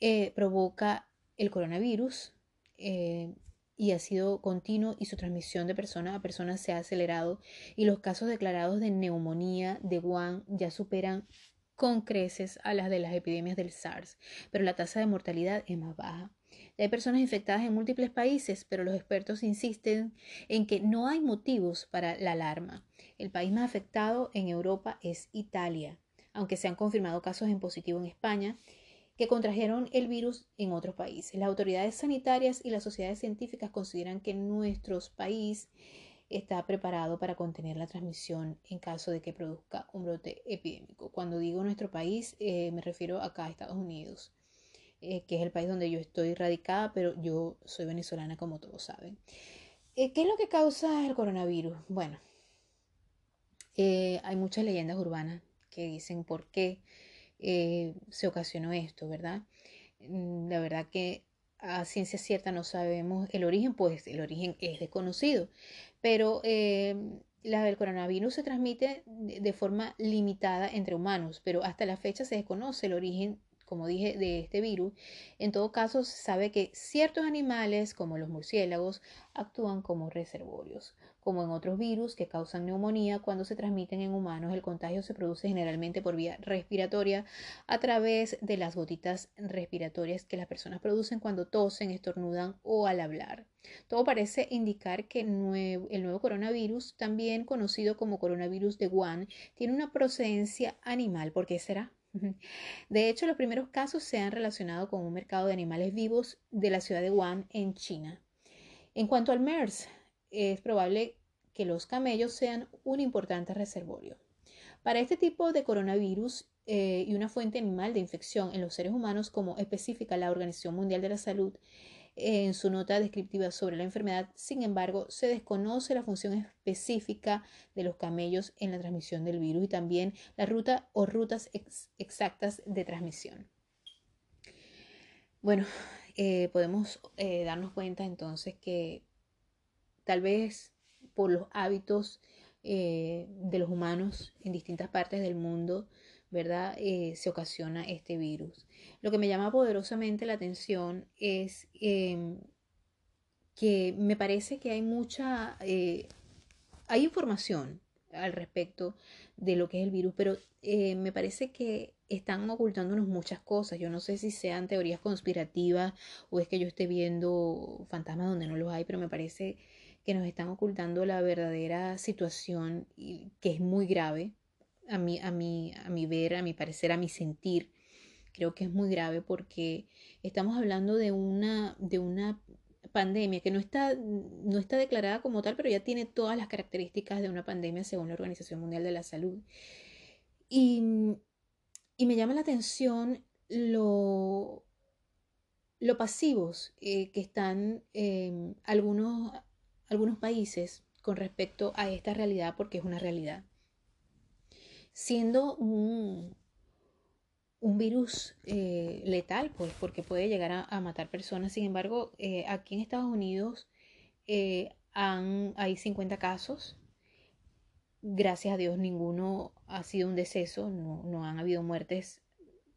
eh, provoca el coronavirus eh, y ha sido continuo y su transmisión de persona a persona se ha acelerado y los casos declarados de neumonía de Wuhan ya superan con creces a las de las epidemias del SARS, pero la tasa de mortalidad es más baja. Hay personas infectadas en múltiples países, pero los expertos insisten en que no hay motivos para la alarma. El país más afectado en Europa es Italia, aunque se han confirmado casos en positivo en España que contrajeron el virus en otros países. Las autoridades sanitarias y las sociedades científicas consideran que nuestro país está preparado para contener la transmisión en caso de que produzca un brote epidémico. Cuando digo nuestro país, eh, me refiero acá a Estados Unidos, eh, que es el país donde yo estoy radicada, pero yo soy venezolana como todos saben. Eh, ¿Qué es lo que causa el coronavirus? Bueno, hay muchas leyendas urbanas que dicen por qué eh, se ocasionó esto, ¿verdad? Mm, la verdad que a ciencia cierta no sabemos el origen, pues el origen es desconocido, pero eh, la del coronavirus se transmite de forma limitada entre humanos, pero hasta la fecha se desconoce el origen como dije, de este virus, en todo caso se sabe que ciertos animales, como los murciélagos, actúan como reservorios. Como en otros virus que causan neumonía, cuando se transmiten en humanos, el contagio se produce generalmente por vía respiratoria a través de las gotitas respiratorias que las personas producen cuando tosen, estornudan o al hablar. Todo parece indicar que el nuevo coronavirus, también conocido como coronavirus de Wuhan, tiene una procedencia animal. ¿Por qué será? De hecho, los primeros casos se han relacionado con un mercado de animales vivos de la ciudad de Wuhan en China. En cuanto al MERS, es probable que los camellos sean un importante reservorio. Para este tipo de coronavirus eh, y una fuente animal de infección en los seres humanos, como especifica la Organización Mundial de la Salud, en su nota descriptiva sobre la enfermedad. Sin embargo, se desconoce la función específica de los camellos en la transmisión del virus y también la ruta o rutas exactas de transmisión. Bueno, eh, podemos eh, darnos cuenta entonces que tal vez por los hábitos eh, de los humanos en distintas partes del mundo, ¿verdad? Eh, se ocasiona este virus. Lo que me llama poderosamente la atención es em, que me parece que hay mucha, eh, hay información al respecto de lo que es el virus, pero eh, me parece que están ocultándonos muchas cosas. Yo no sé si sean teorías conspirativas o es que yo esté viendo fantasmas donde no los hay, pero me parece que nos están ocultando la verdadera situación que es muy grave a mi, a, a ver, a mi parecer, a mi sentir, creo que es muy grave porque estamos hablando de una, de una pandemia que no está, no está declarada como tal, pero ya tiene todas las características de una pandemia según la Organización Mundial de la Salud. Y, y me llama la atención lo, lo pasivos eh, que están eh, algunos, algunos países con respecto a esta realidad, porque es una realidad siendo un, un virus eh, letal, pues porque puede llegar a, matar personas. Sin embargo, eh, aquí en Estados Unidos eh, han, hay 50 casos. Gracias a Dios ninguno ha sido un deceso, no, no han habido muertes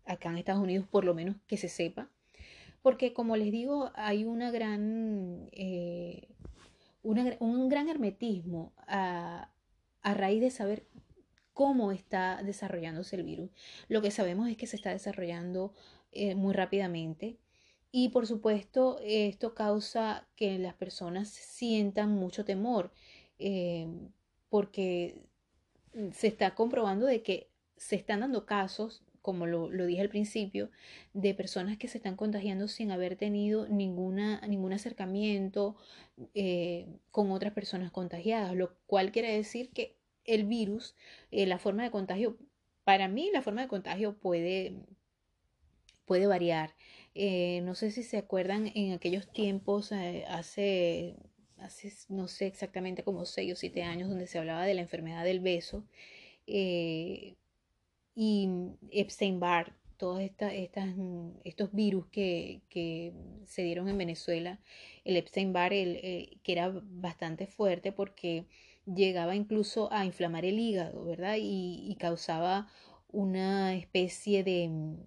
acá en Estados Unidos, por lo menos que se sepa. Porque como les digo, hay una gran, un gran hermetismo a, a raíz de saber cómo está desarrollándose el virus. Lo que sabemos es que se está desarrollando eh, muy rápidamente Y por supuesto, esto causa que las personas sientan mucho temor, eh, porque se está comprobando de que se están dando casos, como lo, dije al principio, de personas que se están contagiando sin haber tenido ninguna, ningún acercamiento eh, con otras personas contagiadas, lo cual quiere decir que el virus, eh, la forma de contagio, para mí la forma de contagio puede, puede variar. Eh, no sé si se acuerdan en aquellos tiempos, hace, hace, no sé exactamente como 6 o 7 años, donde se hablaba de la enfermedad del beso y Epstein-Barr, todos estas, estos virus que, que, se dieron en Venezuela, el Epstein-Barr, que era bastante fuerte porque llegaba incluso a inflamar el hígado, ¿verdad? Y, causaba una especie de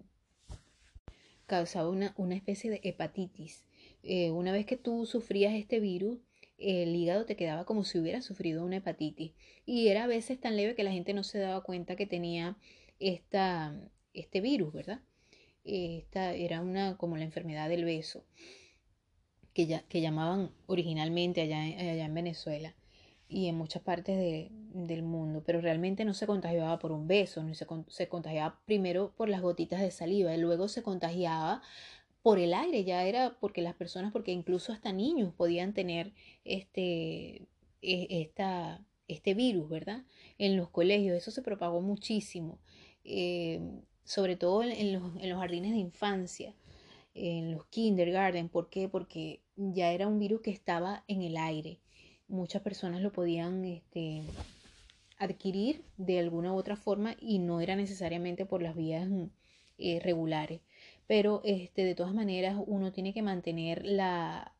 causaba una, una especie de hepatitis. Eh, una vez que tú sufrías este virus, el hígado te quedaba como si hubiera sufrido una hepatitis. Y era a veces tan leve que la gente no se daba cuenta que tenía esta, este virus, ¿verdad? Esta era una como la enfermedad del beso, que, ya, que llamaban originalmente allá, allá en Venezuela y en muchas partes del mundo, pero realmente no se contagiaba por un beso, no se, se contagiaba primero por las gotitas de saliva y luego se contagiaba por el aire, ya era porque las personas, porque incluso hasta niños podían tener este, e, esta, este virus, ¿verdad? En los colegios, eso se propagó muchísimo. Eh, sobre todo en los, en los, jardines de infancia, en los kindergarten. ¿Por qué? Porque ya era un virus que estaba en el aire. Muchas personas lo podían este, adquirir de alguna u otra forma y no era necesariamente por las vías eh, regulares. Pero este, de todas maneras uno tiene que mantener la,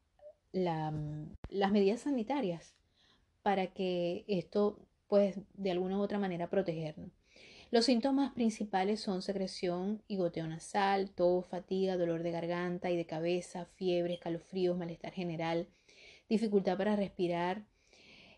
las medidas sanitarias para que esto, pues, de alguna u otra manera protegernos. Los síntomas principales son secreción y goteo nasal, tos, fatiga, dolor de garganta y de cabeza, fiebre, escalofríos, malestar general, dificultad para respirar.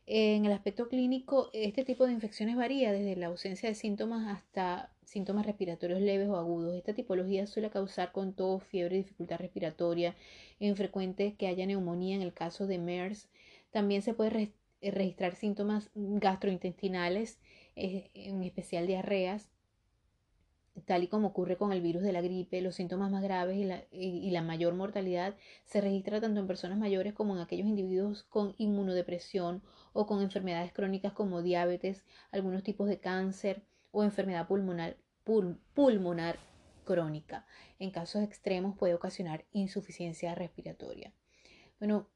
En el aspecto clínico, este tipo de infecciones varía desde la ausencia de síntomas hasta síntomas respiratorios leves o agudos. Esta tipología suele causar con tos, fiebre, dificultad respiratoria. Es frecuente que haya neumonía en el caso de MERS. También se puede registrar síntomas gastrointestinales en especial diarreas, tal y como ocurre con el virus de la gripe, los síntomas más graves y la, y la, mayor mortalidad se registra tanto en personas mayores como en aquellos individuos con inmunodepresión o con enfermedades crónicas como diabetes, algunos tipos de cáncer o enfermedad pulmonar, pulmonar crónica. En casos extremos puede ocasionar insuficiencia respiratoria. Bueno,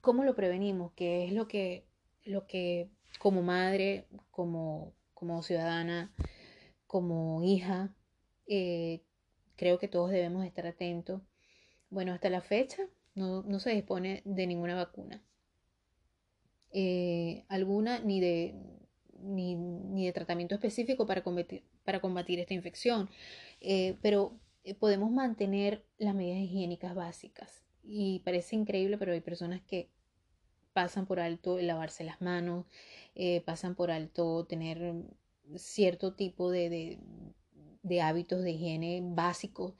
¿cómo lo prevenimos? ¿Qué es lo que, lo que como madre, como como ciudadana, como hija, eh, creo que todos debemos estar atentos. Bueno, hasta la fecha no, se dispone de ninguna vacuna. Eh, alguna ni de, ni, de tratamiento específico para combatir, para combatir esta infección. Eh, pero podemos mantener las medidas higiénicas básicas. Y parece increíble, pero hay personas que pasan por alto el lavarse las manos, pasan por alto tener cierto tipo de, hábitos de higiene básicos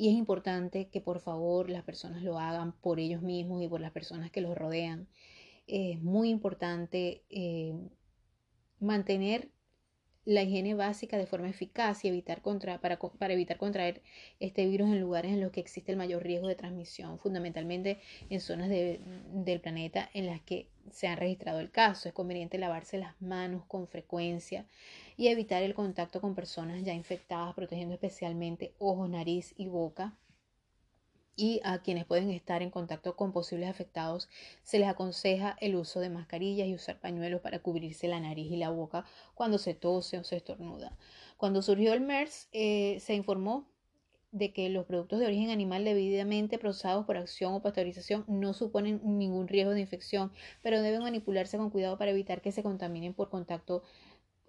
y es importante que por favor las personas lo hagan por ellos mismos y por las personas que los rodean. Es muy importante eh, mantener la higiene básica de forma eficaz y evitar contra, para, para, evitar contraer este virus en lugares en los que existe el mayor riesgo de transmisión, fundamentalmente en zonas del planeta en las que se ha registrado el caso. Es conveniente lavarse las manos con frecuencia y evitar el contacto con personas ya infectadas, protegiendo especialmente ojos, nariz y boca y a quienes pueden estar en contacto con posibles afectados se les aconseja el uso de mascarillas y usar pañuelos para cubrirse la nariz y la boca cuando se tose o se estornuda. Cuando surgió el MERS eh, se informó de que los productos de origen animal debidamente procesados por acción o pasteurización no suponen ningún riesgo de infección, pero deben manipularse con cuidado para evitar que se contaminen por contacto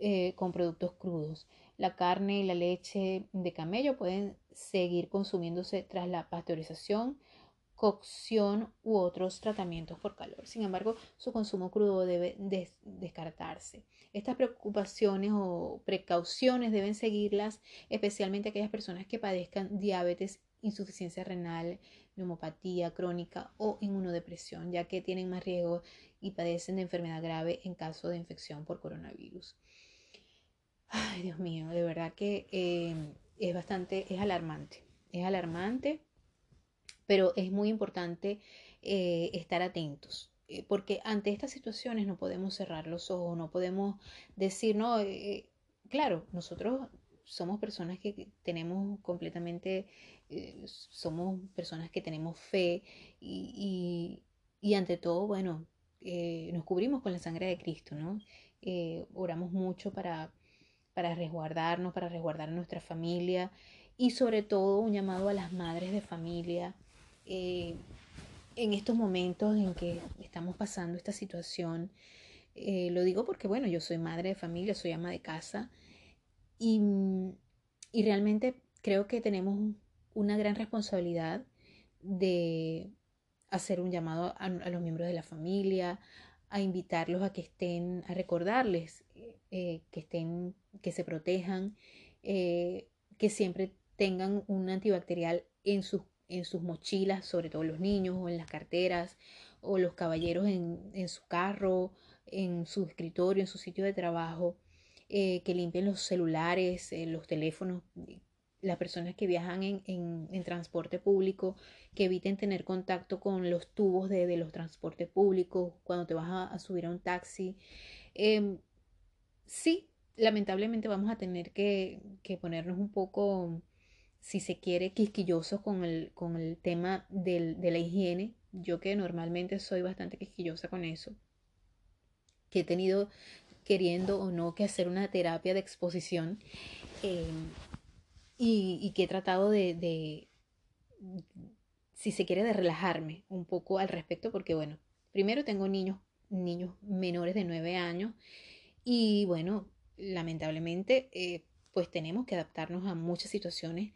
eh, con productos crudos. La carne y la leche de camello pueden seguir consumiéndose tras la pasteurización, cocción u otros tratamientos por calor. Sin embargo, su consumo crudo debe descartarse. Estas preocupaciones o precauciones deben seguirlas especialmente aquellas personas que padezcan diabetes insuficiencia renal, neumopatía crónica o inmunodepresión, ya que tienen más riesgo y padecen de enfermedad grave en caso de infección por coronavirus. Ay, Dios mío, de verdad que eh, es bastante, es alarmante, es alarmante, pero es muy importante eh, estar atentos, eh, porque ante estas situaciones no podemos cerrar los ojos, no podemos decir, no, claro, nosotros somos personas que tenemos completamente, somos personas que tenemos fe y, y, ante todo, bueno, nos cubrimos con la sangre de Cristo, ¿no? oramos mucho para para resguardarnos, para resguardar a nuestra familia y sobre todo un llamado a las madres de familia eh, en estos momentos en que estamos pasando esta situación. Eh, lo digo porque, bueno, yo soy madre de familia, soy ama de casa y, y realmente creo que tenemos una gran responsabilidad de hacer un llamado a, los miembros de la familia, a invitarlos a que estén, a recordarles eh, que estén, que se protejan, eh, que siempre tengan un antibacterial en sus, en sus mochilas, sobre todo los niños o en las carteras, o los caballeros en, en su carro, en su escritorio, en su sitio de trabajo, eh, que limpien los celulares, los teléfonos, las personas que viajan en, en, transporte público, que eviten tener contacto con los tubos de, de los transportes públicos cuando te vas a, subir a un taxi. Em, sí, lamentablemente vamos a tener que, ponernos un poco, si se quiere, quisquillosos con el, con el tema de la higiene. Yo que normalmente soy bastante quisquillosa con eso, que he tenido queriendo o no que hacer una terapia de exposición em, y, que he tratado de, de, si se quiere, de relajarme un poco al respecto, porque bueno, primero tengo niños, niños menores de 9 años y bueno, lamentablemente, eh, pues tenemos que adaptarnos a muchas situaciones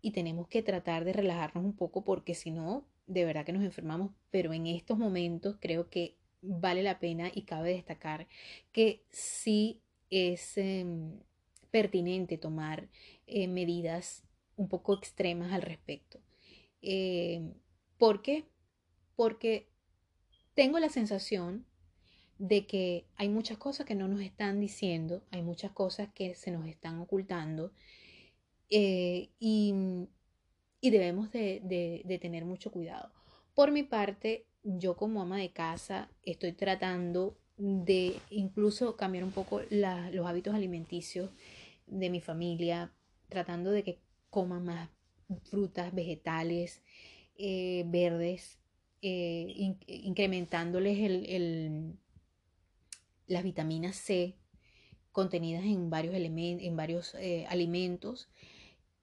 y tenemos que tratar de relajarnos un poco porque si no, de verdad que nos enfermamos. Pero en estos momentos creo que vale la pena y cabe destacar que sí es em, pertinente tomar eh, medidas un poco extremas al respecto. Eh, ¿Por qué? Porque tengo la sensación de que hay muchas cosas que no nos están diciendo, hay muchas cosas que se nos están ocultando eh, y, debemos de, tener mucho cuidado. Por mi parte, yo como ama de casa estoy tratando de incluso cambiar un poco los hábitos alimenticios de mi familia, tratando de que coman más frutas, vegetales, eh, verdes, eh, incrementándoles el las vitaminas C contenidas en varios, en varios eh, alimentos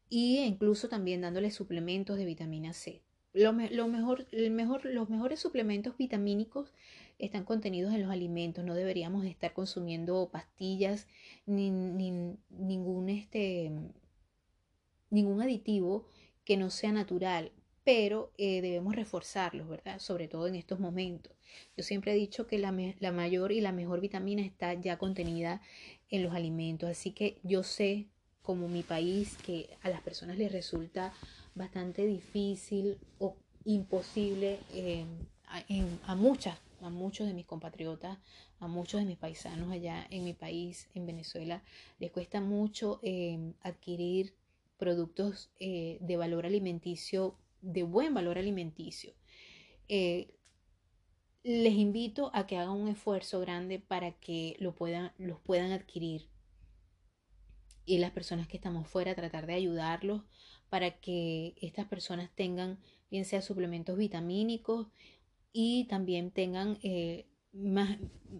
e incluso también dándole suplementos de vitamina C. Lo, mejor, el mejor, los mejores suplementos vitamínicos están contenidos en los alimentos. No deberíamos estar consumiendo pastillas ni, ningún, este, ningún aditivo que no sea natural pero eh, debemos reforzarlos, ¿verdad? Sobre todo en estos momentos. Yo siempre he dicho que la, mayor y la mejor vitamina está ya contenida en los alimentos, así que yo sé, como mi país, que a las personas les resulta bastante difícil o imposible eh, a, muchas, a muchos de mis compatriotas, a muchos de mis paisanos allá en mi país, en Venezuela, les cuesta mucho eh, adquirir productos de valor alimenticio de buen valor alimenticio. Eh, les invito a que hagan un esfuerzo grande para que lo puedan, los puedan adquirir. Y las personas que estamos fuera, tratar de ayudarlos para que estas personas tengan, bien sea suplementos vitamínicos y también tengan eh, más,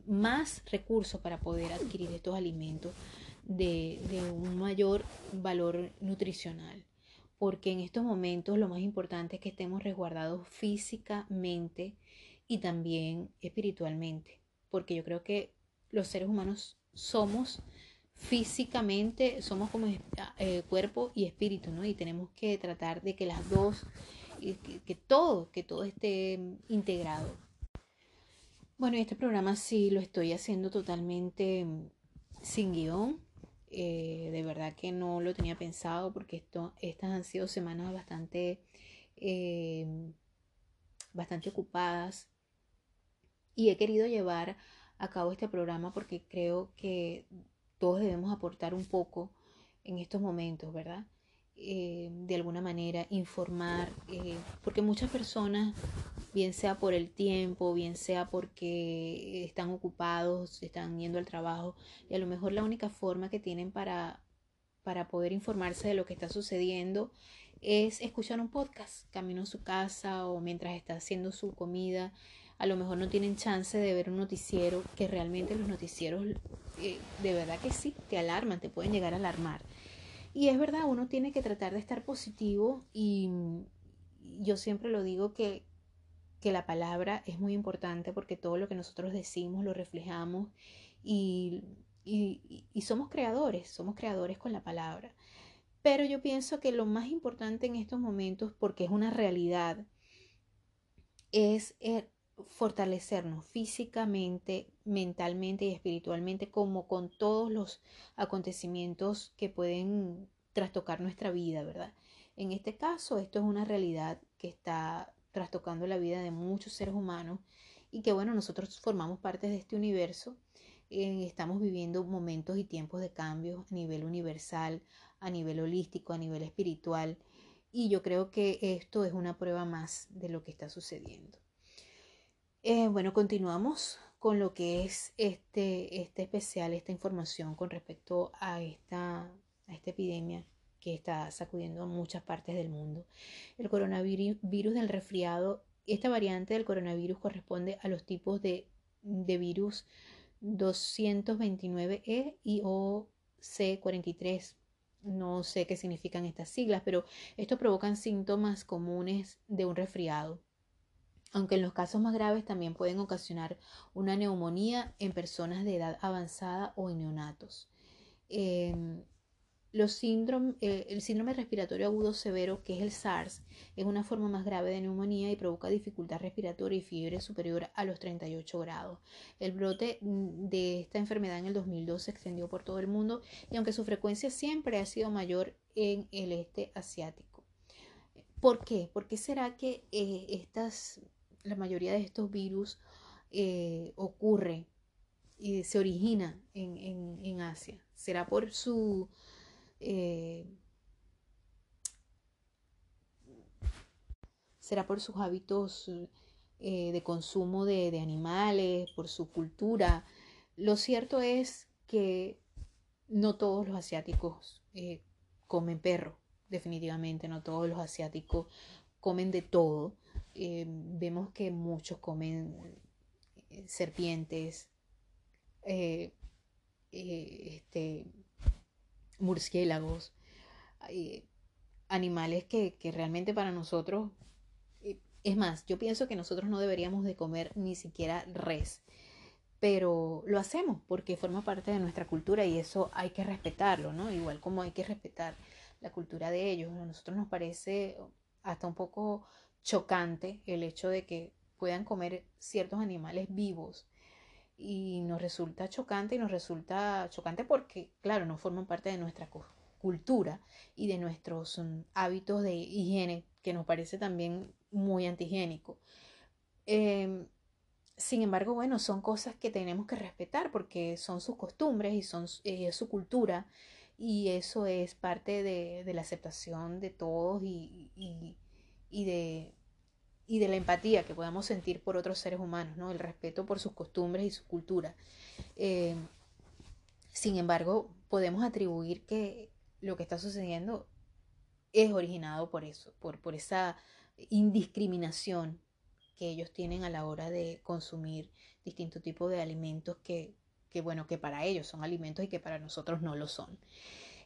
más, recursos para poder adquirir estos alimentos de un mayor valor nutricional porque en estos momentos lo más importante es que estemos resguardados físicamente y también espiritualmente, porque yo creo que los seres humanos somos físicamente, somos como eh, cuerpo y espíritu, ¿no? Y tenemos que tratar de que las dos, que, todo, que todo esté integrado. Bueno, este programa sí lo estoy haciendo totalmente sin guion. Eh, de verdad que no lo tenía pensado porque esto, estas han sido semanas bastante, eh, bastante ocupadas y he querido llevar a cabo este programa porque creo que todos debemos aportar un poco en estos momentos, ¿verdad? Eh, de alguna manera informar, porque muchas personas, bien sea por el tiempo, bien sea porque están ocupados, están yendo al trabajo, y a lo mejor la única forma que tienen para, para poder informarse de lo que está sucediendo es escuchar un podcast, camino a su casa o mientras está haciendo su comida. A lo mejor no tienen chance de ver un noticiero, que realmente los noticieros, eh, de verdad que sí, te alarman, te pueden llegar a alarmar. Y es verdad, uno tiene que tratar de estar positivo y yo siempre lo digo que, que la palabra es muy importante porque todo lo que nosotros decimos lo reflejamos y, y, y somos creadores, somos creadores con la palabra. Pero yo pienso que lo más importante en estos momentos, porque es una realidad, es eh, fortalecernos físicamente, mentalmente y espiritualmente, como con todos los acontecimientos que pueden trastocar nuestra vida, ¿verdad? En este caso, esto es una realidad que está trastocando la vida de muchos seres humanos y que, bueno, nosotros formamos parte de este universo. Eh, estamos viviendo momentos y tiempos de cambio a nivel universal, a nivel holístico, a nivel espiritual. Y yo creo que esto es una prueba más de lo que está sucediendo. Eh, bueno, continuamos con lo que es este, este especial, esta información con respecto a esta, a esta epidemia que está sacudiendo a muchas partes del mundo. El coronavirus del resfriado, esta variante del coronavirus corresponde a los tipos de, de virus 229E y OC43. No sé qué significan estas siglas, pero estos provocan síntomas comunes de un resfriado aunque en los casos más graves también pueden ocasionar una neumonía en personas de edad avanzada o en neonatos. Em, los eh, el síndrome respiratorio agudo severo, que es el SARS, es una forma más grave de neumonía y provoca dificultad respiratoria y fiebre superior a los 38 grados. El brote mm, de esta enfermedad en el 2002 se extendió por todo el mundo y aunque su frecuencia siempre ha sido mayor en el este asiático. ¿Por qué? ¿Por qué será que eh, estas la mayoría de estos virus eh, ocurre y se origina en, Asia. ¿Será por su... Eh, será por sus hábitos eh, de consumo de, animales, por su cultura. Lo cierto es que no todos los asiáticos comen perro, definitivamente, no todos los asiáticos comen de todo. Eh, vemos que muchos comen eh, serpientes, eh, este, murciélagos, animales que, que, realmente para nosotros, es más, yo pienso que nosotros no deberíamos de comer ni siquiera res, pero lo hacemos porque forma parte de nuestra cultura y eso hay que respetarlo, ¿no? Igual como hay que respetar la cultura de ellos. A nosotros nos parece hasta un poco chocante el hecho de que puedan comer ciertos animales vivos y nos resulta chocante y nos resulta chocante porque, claro, no forman parte de nuestra cultura y de nuestros mm, hábitos de higiene, que nos parece también muy antihigiénico. Em, sin embargo, bueno, son cosas que tenemos que respetar porque son sus costumbres y son eh, su cultura y eso es parte de, la aceptación de todos y, y de, y de la empatía que podamos sentir por otros seres humanos, ¿no? el respeto por sus costumbres y su cultura. Eh, sin embargo, podemos atribuir que lo que está sucediendo es originado por eso, por, por esa indiscriminación que ellos tienen a la hora de consumir distintos tipos de alimentos que, que, bueno, que para ellos son alimentos y que para nosotros no lo son.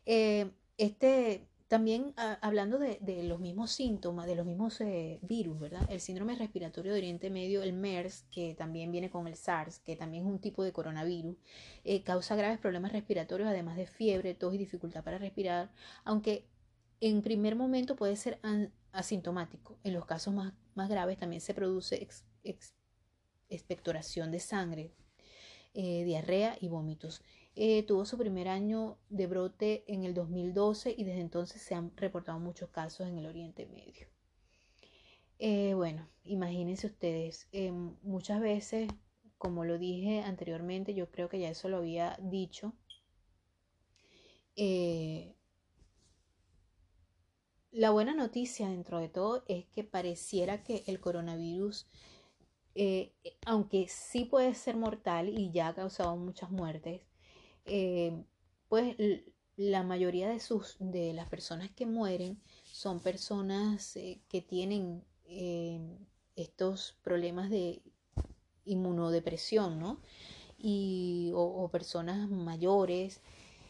Eh, este también ah, hablando de, los mismos síntomas, de los mismos eh, virus, ¿verdad? El síndrome respiratorio de Oriente Medio, el MERS, que también viene con el SARS, que también es un tipo de coronavirus, eh, causa graves problemas respiratorios, además de fiebre, tos y dificultad para respirar, aunque en primer momento puede ser asintomático. En los casos más, graves también se produce expectoración de sangre, eh, diarrea y vómitos. Eh, tuvo su primer año de brote en el 2012 y desde entonces se han reportado muchos casos en el Oriente Medio. Eh, bueno, imagínense ustedes, eh, muchas veces, como lo dije anteriormente, yo creo que ya eso lo había dicho, la buena noticia dentro de todo es que pareciera que el coronavirus, aunque sí puede ser mortal y ya ha causado muchas muertes, eh, pues la mayoría de, sus, de las personas que mueren son personas eh, que tienen eh, estos problemas de inmunodepresión, ¿no? Y, o, personas mayores.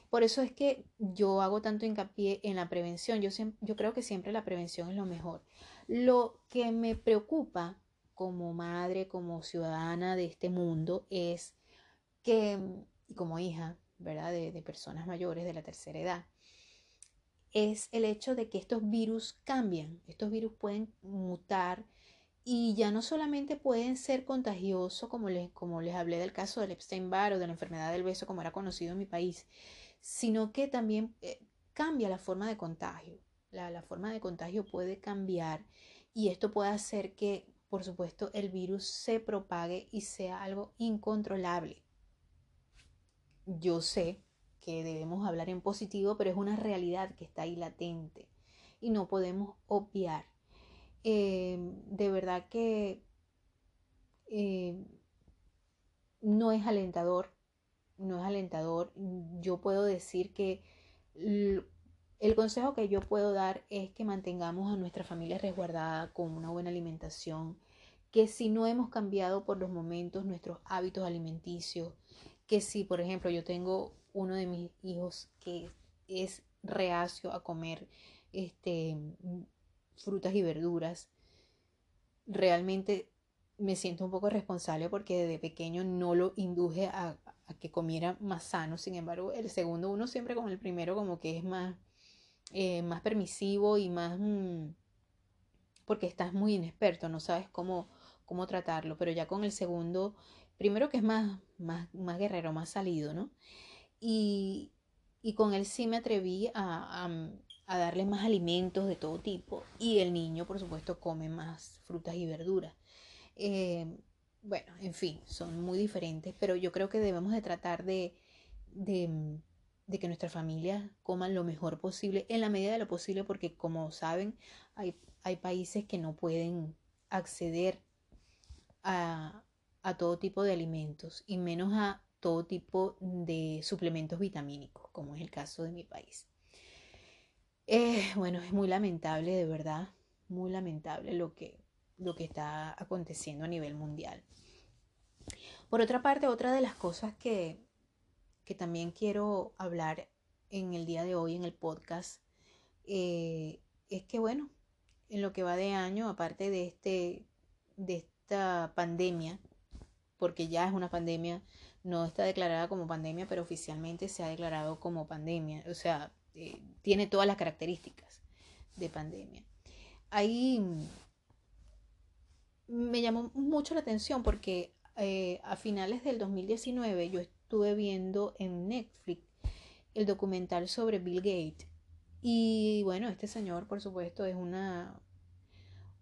Por eso es que yo hago tanto hincapié en la prevención. Yo, yo creo que siempre la prevención es lo mejor. Lo que me preocupa como madre, como ciudadana de este mundo, es que, como hija, ¿verdad? De, personas mayores de la tercera edad, es el hecho de que estos virus cambian, estos virus pueden mutar y ya no solamente pueden ser contagiosos, como les, como les hablé del caso del Epstein-Barr o de la enfermedad del beso, como era conocido en mi país, sino que también eh, cambia la forma de contagio. La, la forma de contagio puede cambiar y esto puede hacer que, por supuesto, el virus se propague y sea algo incontrolable yo sé que debemos hablar en positivo, pero es una realidad que está ahí latente y no podemos obviar. Eh, de verdad que eh, no es alentador, no es alentador. Yo puedo decir que el consejo que yo puedo dar es que mantengamos a nuestra familia resguardada con una buena alimentación, que si no hemos cambiado por los momentos nuestros hábitos alimenticios, que si, por ejemplo, yo tengo uno de mis hijos que es reacio a comer este, frutas y verduras, realmente me siento un poco responsable porque desde pequeño no lo induje a, que comiera más sano. Sin embargo, el segundo, uno siempre con el primero como que es más, eh, más permisivo y más... Mm, porque estás muy inexperto, no sabes cómo, cómo tratarlo. Pero ya con el segundo primero que es más, más, más guerrero, más salido, ¿no? Y, con él sí me atreví a, a, darle más alimentos de todo tipo y el niño, por supuesto, come más frutas y verduras. Eh, bueno, en fin, son muy diferentes, pero yo creo que debemos de tratar de, de, de que nuestras familias coman lo mejor posible en la medida de lo posible, porque como saben, hay, hay países que no pueden acceder a, a todo tipo de alimentos y menos a todo tipo de suplementos vitamínicos, como es el caso de mi país. Eh, bueno, es muy lamentable, de verdad, muy lamentable lo que, lo que está aconteciendo a nivel mundial. Por otra parte, otra de las cosas que, que también quiero hablar en el día de hoy en el podcast eh, es que, bueno, en lo que va de año, aparte de, este, de esta pandemia porque ya es una pandemia, no está declarada como pandemia, pero oficialmente se ha declarado como pandemia, o sea, eh, tiene todas las características de pandemia. Ahí me llamó mucho la atención porque eh, a finales del 2019 yo estuve viendo en Netflix el documental sobre Bill Gates. Y bueno, este señor, por supuesto, es una,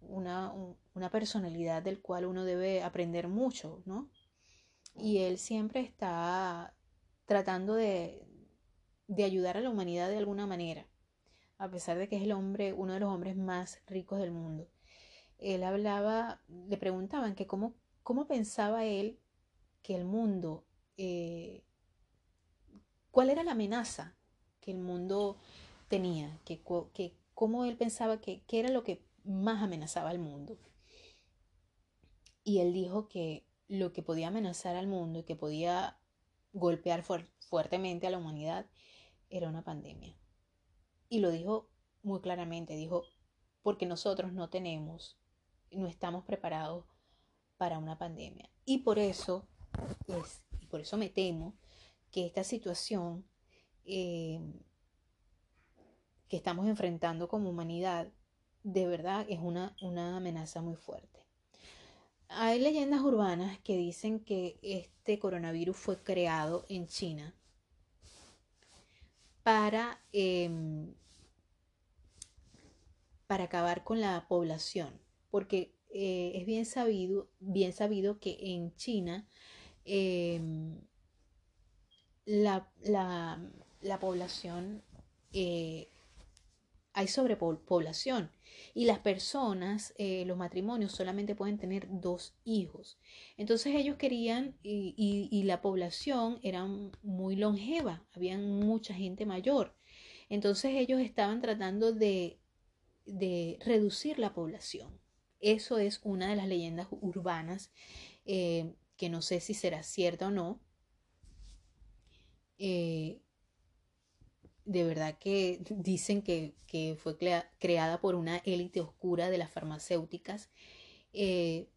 una, una personalidad del cual uno debe aprender mucho, ¿no? Y él siempre está tratando de, de ayudar a la humanidad de alguna manera, a pesar de que es el hombre, uno de los hombres más ricos del mundo. Él hablaba, le preguntaban que cómo, cómo pensaba él que el mundo, eh, cuál era la amenaza que el mundo tenía, que, que cómo él pensaba que, que era lo que más amenazaba al mundo. Y él dijo que lo que podía amenazar al mundo y que podía golpear fuertemente a la humanidad era una pandemia. Y lo dijo muy claramente, dijo, porque nosotros no tenemos, no estamos preparados para una pandemia. Y por eso es, por eso me temo que esta situación eh, que estamos enfrentando como humanidad de verdad es una, una amenaza muy fuerte. Hay leyendas urbanas que dicen que este coronavirus fue creado en China para, em, para acabar con la población, porque eh, es bien sabido, bien sabido que en China em, la, población, eh, hay sobrepoblación y las personas, eh, los matrimonios solamente pueden tener dos hijos. Entonces ellos querían y, la población era muy longeva, había mucha gente mayor. Entonces ellos estaban tratando de, reducir la población. Eso es una de las leyendas urbanas eh, que no sé si será cierta o no. Eh, de verdad que dicen que, fue creada por una élite oscura de las farmacéuticas eh,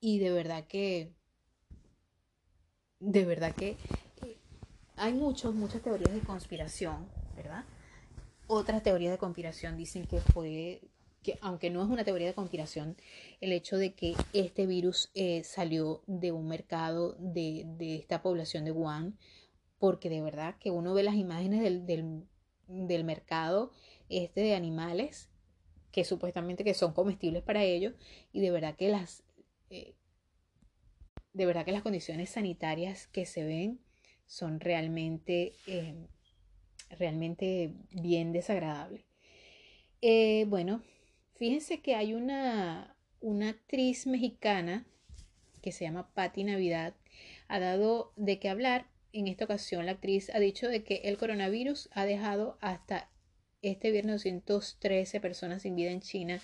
y de verdad que de verdad que eh, hay muchos, muchas teorías de conspiración, ¿verdad? Otras teorías de conspiración dicen que fue, que aunque no es una teoría de conspiración, el hecho de que este virus eh, salió de un mercado de, de esta población de Wuhan, porque de verdad que uno ve las imágenes del, mercado este de animales que supuestamente que son comestibles para ellos y de verdad que las eh, de verdad que las condiciones sanitarias que se ven son realmente eh, realmente bien desagradables. Eh, bueno fíjense que hay una una actriz mexicana que se llama Patti Navidad ha dado de qué hablar en esta ocasión, la actriz ha dicho de que el coronavirus ha dejado hasta este viernes 213 personas sin vida en China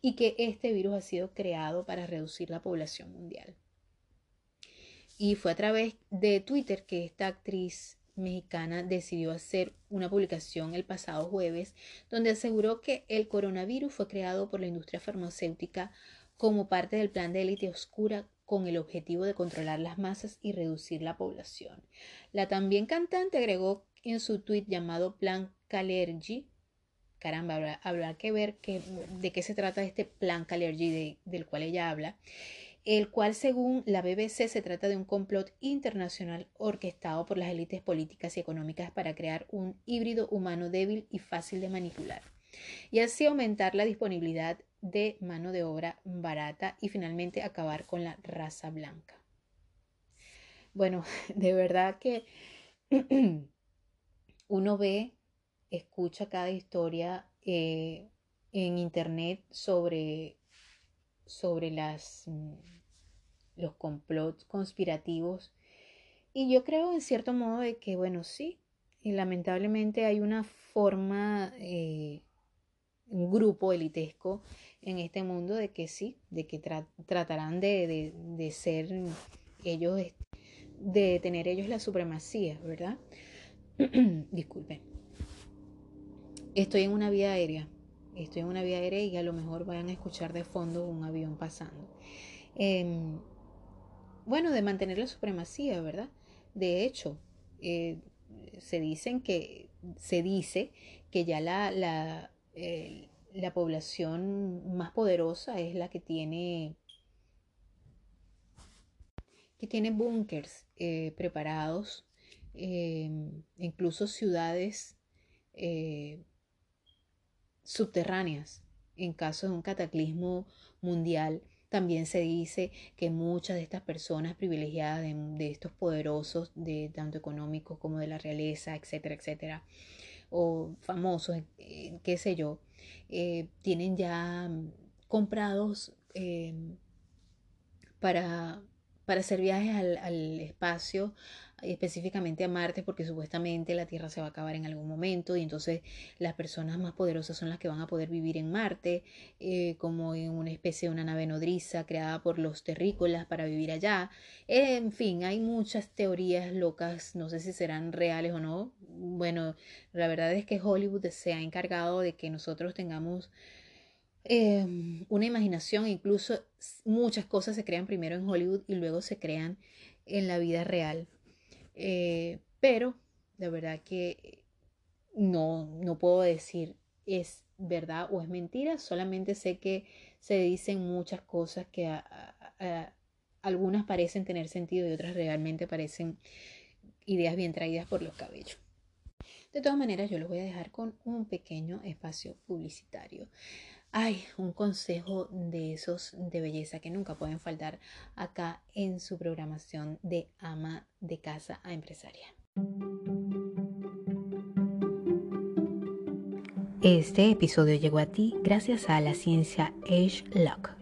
y que este virus ha sido creado para reducir la población mundial. Y fue a través de Twitter que esta actriz mexicana decidió hacer una publicación el pasado jueves donde aseguró que el coronavirus fue creado por la industria farmacéutica como parte del plan de élite oscura con el objetivo de controlar las masas y reducir la población. La también cantante agregó en su tweet llamado Plan Calergy, caramba, habrá, que ver de qué se trata este Plan Calergy del cual ella habla, el cual según la BBC se trata de un complot internacional orquestado por las élites políticas y económicas para crear un híbrido humano débil y fácil de manipular y así aumentar la disponibilidad de mano de obra barata y finalmente acabar con la raza blanca. Bueno, de verdad que uno ve, escucha cada historia eh, en internet sobre, sobre las, mm, los complots conspirativos y yo creo en cierto modo de que, bueno, sí, lamentablemente hay una forma eh, grupo elitesco en este mundo de que sí, de que tratarán de, de, ser ellos, de tener ellos la supremacía, ¿verdad? Disculpen. Estoy en una vía aérea, estoy en una vía aérea y a lo mejor vayan a escuchar de fondo un avión pasando. Em, bueno, de mantener la supremacía, ¿verdad? De hecho, eh, se dicen que se dice que ya la, la la población más poderosa es la que tiene que tiene búnkers eh, preparados, em, incluso ciudades eh, subterráneas en caso de un cataclismo mundial. También se dice que muchas de estas personas privilegiadas, de, de estos poderosos, de tanto económicos como de la realeza, etcétera, etcétera, o famosos, eh, qué sé yo, eh, tienen ya comprados eh, para, para hacer viajes al, al, espacio, específicamente a Marte, porque supuestamente la Tierra se va a acabar en algún momento y entonces las personas más poderosas son las que van a poder vivir en Marte, eh, como en una especie de una nave nodriza creada por los terrícolas para vivir allá. en fin, hay muchas teorías locas, no sé si serán reales o no. Bueno, la verdad es que Hollywood se ha encargado de que nosotros tengamos Em, una imaginación, incluso muchas cosas se crean primero en Hollywood y luego se crean en la vida real. Eh, pero la verdad que no, no puedo decir es verdad o es mentira, solamente sé que se dicen muchas cosas que algunas parecen tener sentido y otras realmente parecen ideas bien traídas por los cabellos. De todas maneras, yo los voy a dejar con un pequeño espacio publicitario. Hay un consejo de esos de belleza que nunca pueden faltar acá en su programación de ama de casa a empresaria. Este episodio llegó a ti gracias a la ciencia Age Lock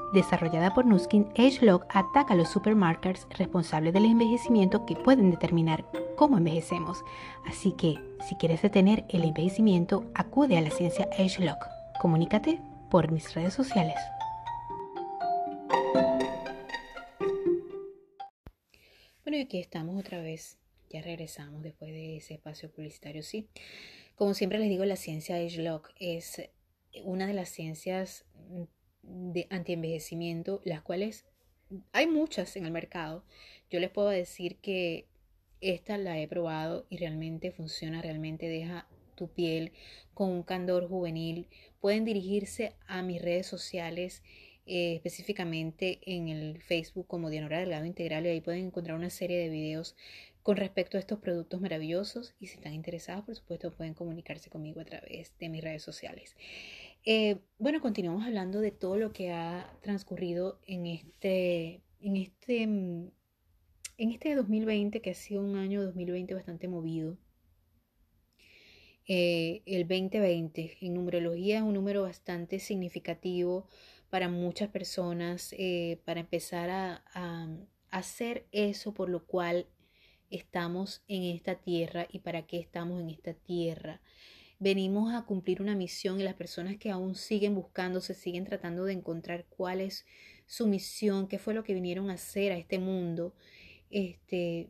desarrollada por Nuskin, AgeLog ataca a los supermarkers responsables del envejecimiento que pueden determinar cómo envejecemos. Así que, si quieres detener el envejecimiento, acude a la ciencia AgeLog. Comunícate por mis redes sociales. Bueno, y aquí estamos otra vez. Ya regresamos después de ese espacio publicitario, sí. Como siempre les digo, la ciencia AgeLog es una de las ciencias de antienvejecimiento, las cuales hay muchas en el mercado. Yo les puedo decir que esta la he probado y realmente funciona, realmente deja tu piel con un candor juvenil. Pueden dirigirse a mis redes sociales, eh, específicamente en el Facebook como Dianora Delgado Integral, y ahí pueden encontrar una serie de videos con respecto a estos productos maravillosos. Y si están interesados, por supuesto, pueden comunicarse conmigo a través de mis redes sociales. Eh, bueno, continuamos hablando de todo lo que ha transcurrido en este, en este, mm, en este 2020, que ha sido un año 2020 bastante movido. Eh, el 2020 en numerología es un número bastante significativo para muchas personas, eh, para empezar a, a hacer eso por lo cual estamos en esta tierra y para qué estamos en esta tierra venimos a cumplir una misión y las personas que aún siguen buscando, se siguen tratando de encontrar cuál es su misión, qué fue lo que vinieron a hacer a este mundo, este,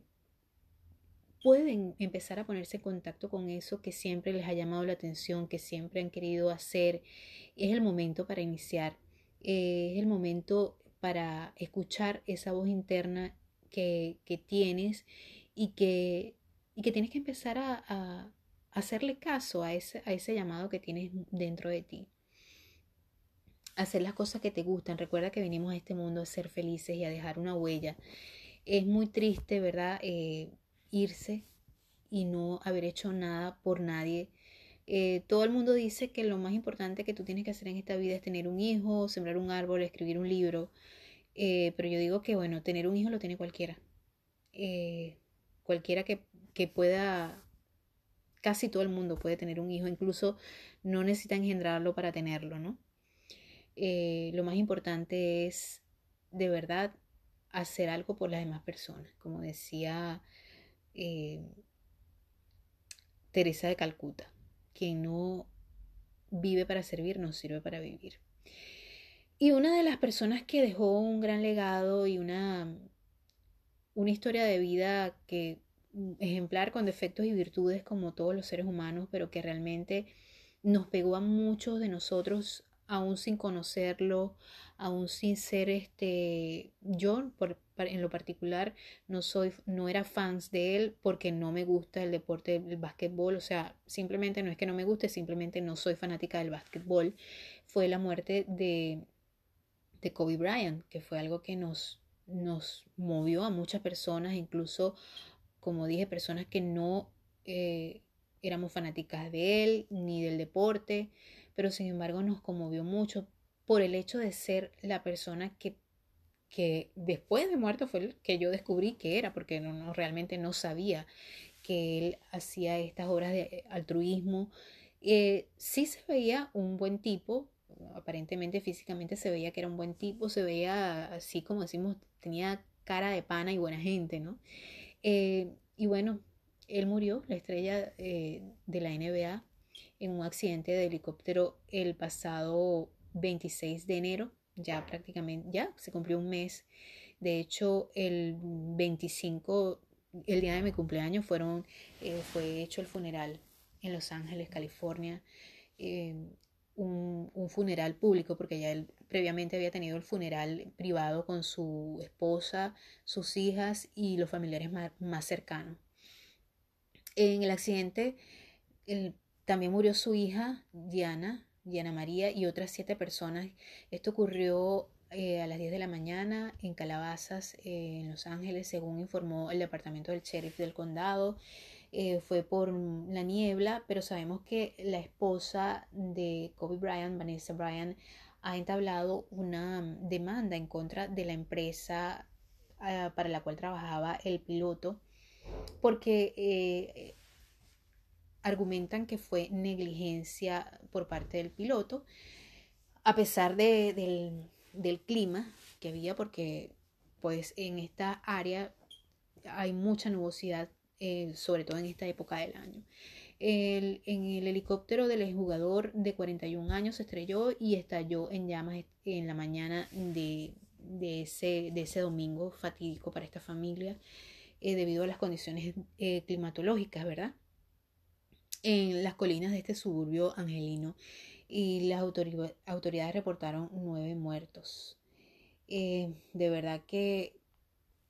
pueden empezar a ponerse en contacto con eso que siempre les ha llamado la atención, que siempre han querido hacer. Es el momento para iniciar, es el momento para escuchar esa voz interna que, tienes y que, y que tienes que empezar a hacerle caso a ese, a ese llamado que tienes dentro de ti. Hacer las cosas que te gustan. Recuerda que venimos a este mundo a ser felices y a dejar una huella. Es muy triste, ¿verdad? Eh, irse y no haber hecho nada por nadie. Eh, todo el mundo dice que lo más importante que tú tienes que hacer en esta vida es tener un hijo, sembrar un árbol, escribir un libro. Eh, pero yo digo que, bueno, tener un hijo lo tiene cualquiera. cualquiera que, que pueda casi todo el mundo puede tener un hijo, incluso no necesita engendrarlo para tenerlo, ¿no? Eh, lo más importante es de verdad hacer algo por las demás personas, como decía eh, Teresa de Calcuta, quien no vive para servir, no sirve para vivir. Y una de las personas que dejó un gran legado y una, una historia de vida que ejemplar con defectos y virtudes como todos los seres humanos, pero que realmente nos pegó a muchos de nosotros aún sin conocerlo, aún sin ser este yo en lo particular no soy no era fans de él porque no me gusta el deporte del básquetbol, o sea, simplemente no es que no me guste, simplemente no soy fanática del básquetbol. Fue la muerte de de Kobe Bryant, que fue algo que nos nos movió a muchas personas, incluso como dije, personas que no eh, éramos fanáticas de él ni del deporte, pero sin embargo nos conmovió mucho por el hecho de ser la persona que, que después de muerto fue el que yo descubrí que era, porque no, realmente no sabía que él hacía estas obras de altruismo. Eh, sí se veía un buen tipo, aparentemente físicamente se veía que era un buen tipo, se veía así como decimos, tenía cara de pana y buena gente, ¿no? Eh, y bueno, él murió, la estrella eh, de la NBA, en un accidente de helicóptero el pasado 26 de enero, ya prácticamente, ya se cumplió un mes. De hecho, el 25, el día de mi cumpleaños, fueron, eh, fue hecho el funeral en Los Ángeles, California, eh, un, funeral público, porque ya él previamente había tenido el funeral privado con su esposa, sus hijas y los familiares más, cercanos. En el accidente también murió su hija, Diana, Diana María, y otras siete personas. Esto ocurrió eh, a las 10 de la mañana en Calabazas, eh, en Los Ángeles, según informó el departamento del sheriff del condado. Eh, fue por la niebla, pero sabemos que la esposa de Kobe Bryant, Vanessa Bryant, ha entablado una demanda en contra de la empresa ah, para la cual trabajaba el piloto, porque argumentan que fue negligencia por parte del piloto, a pesar de, del del clima que había porque pues en esta área hay mucha nubosidad, eh, sobre todo en esta época del año. en el helicóptero del jugador de 41 años se estrelló y estalló en llamas en la mañana de, ese, de ese domingo fatídico para esta familia eh, debido a las condiciones eh, climatológicas, ¿verdad? En las colinas de este suburbio angelino y las autoridades reportaron nueve muertos. De verdad que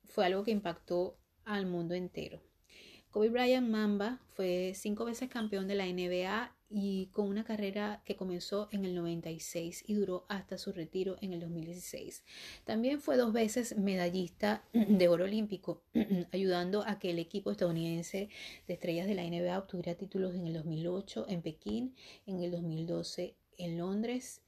fue algo que impactó al mundo entero. Kobe Bryant Mamba fue cinco veces campeón de la NBA y con una carrera que comenzó en el 96 y duró hasta su retiro en el 2016. También fue dos veces medallista de oro olímpico, ayudando a que el equipo estadounidense de estrellas de la NBA obtuviera títulos en el 2008 en Pekín, en el 2012 en Londres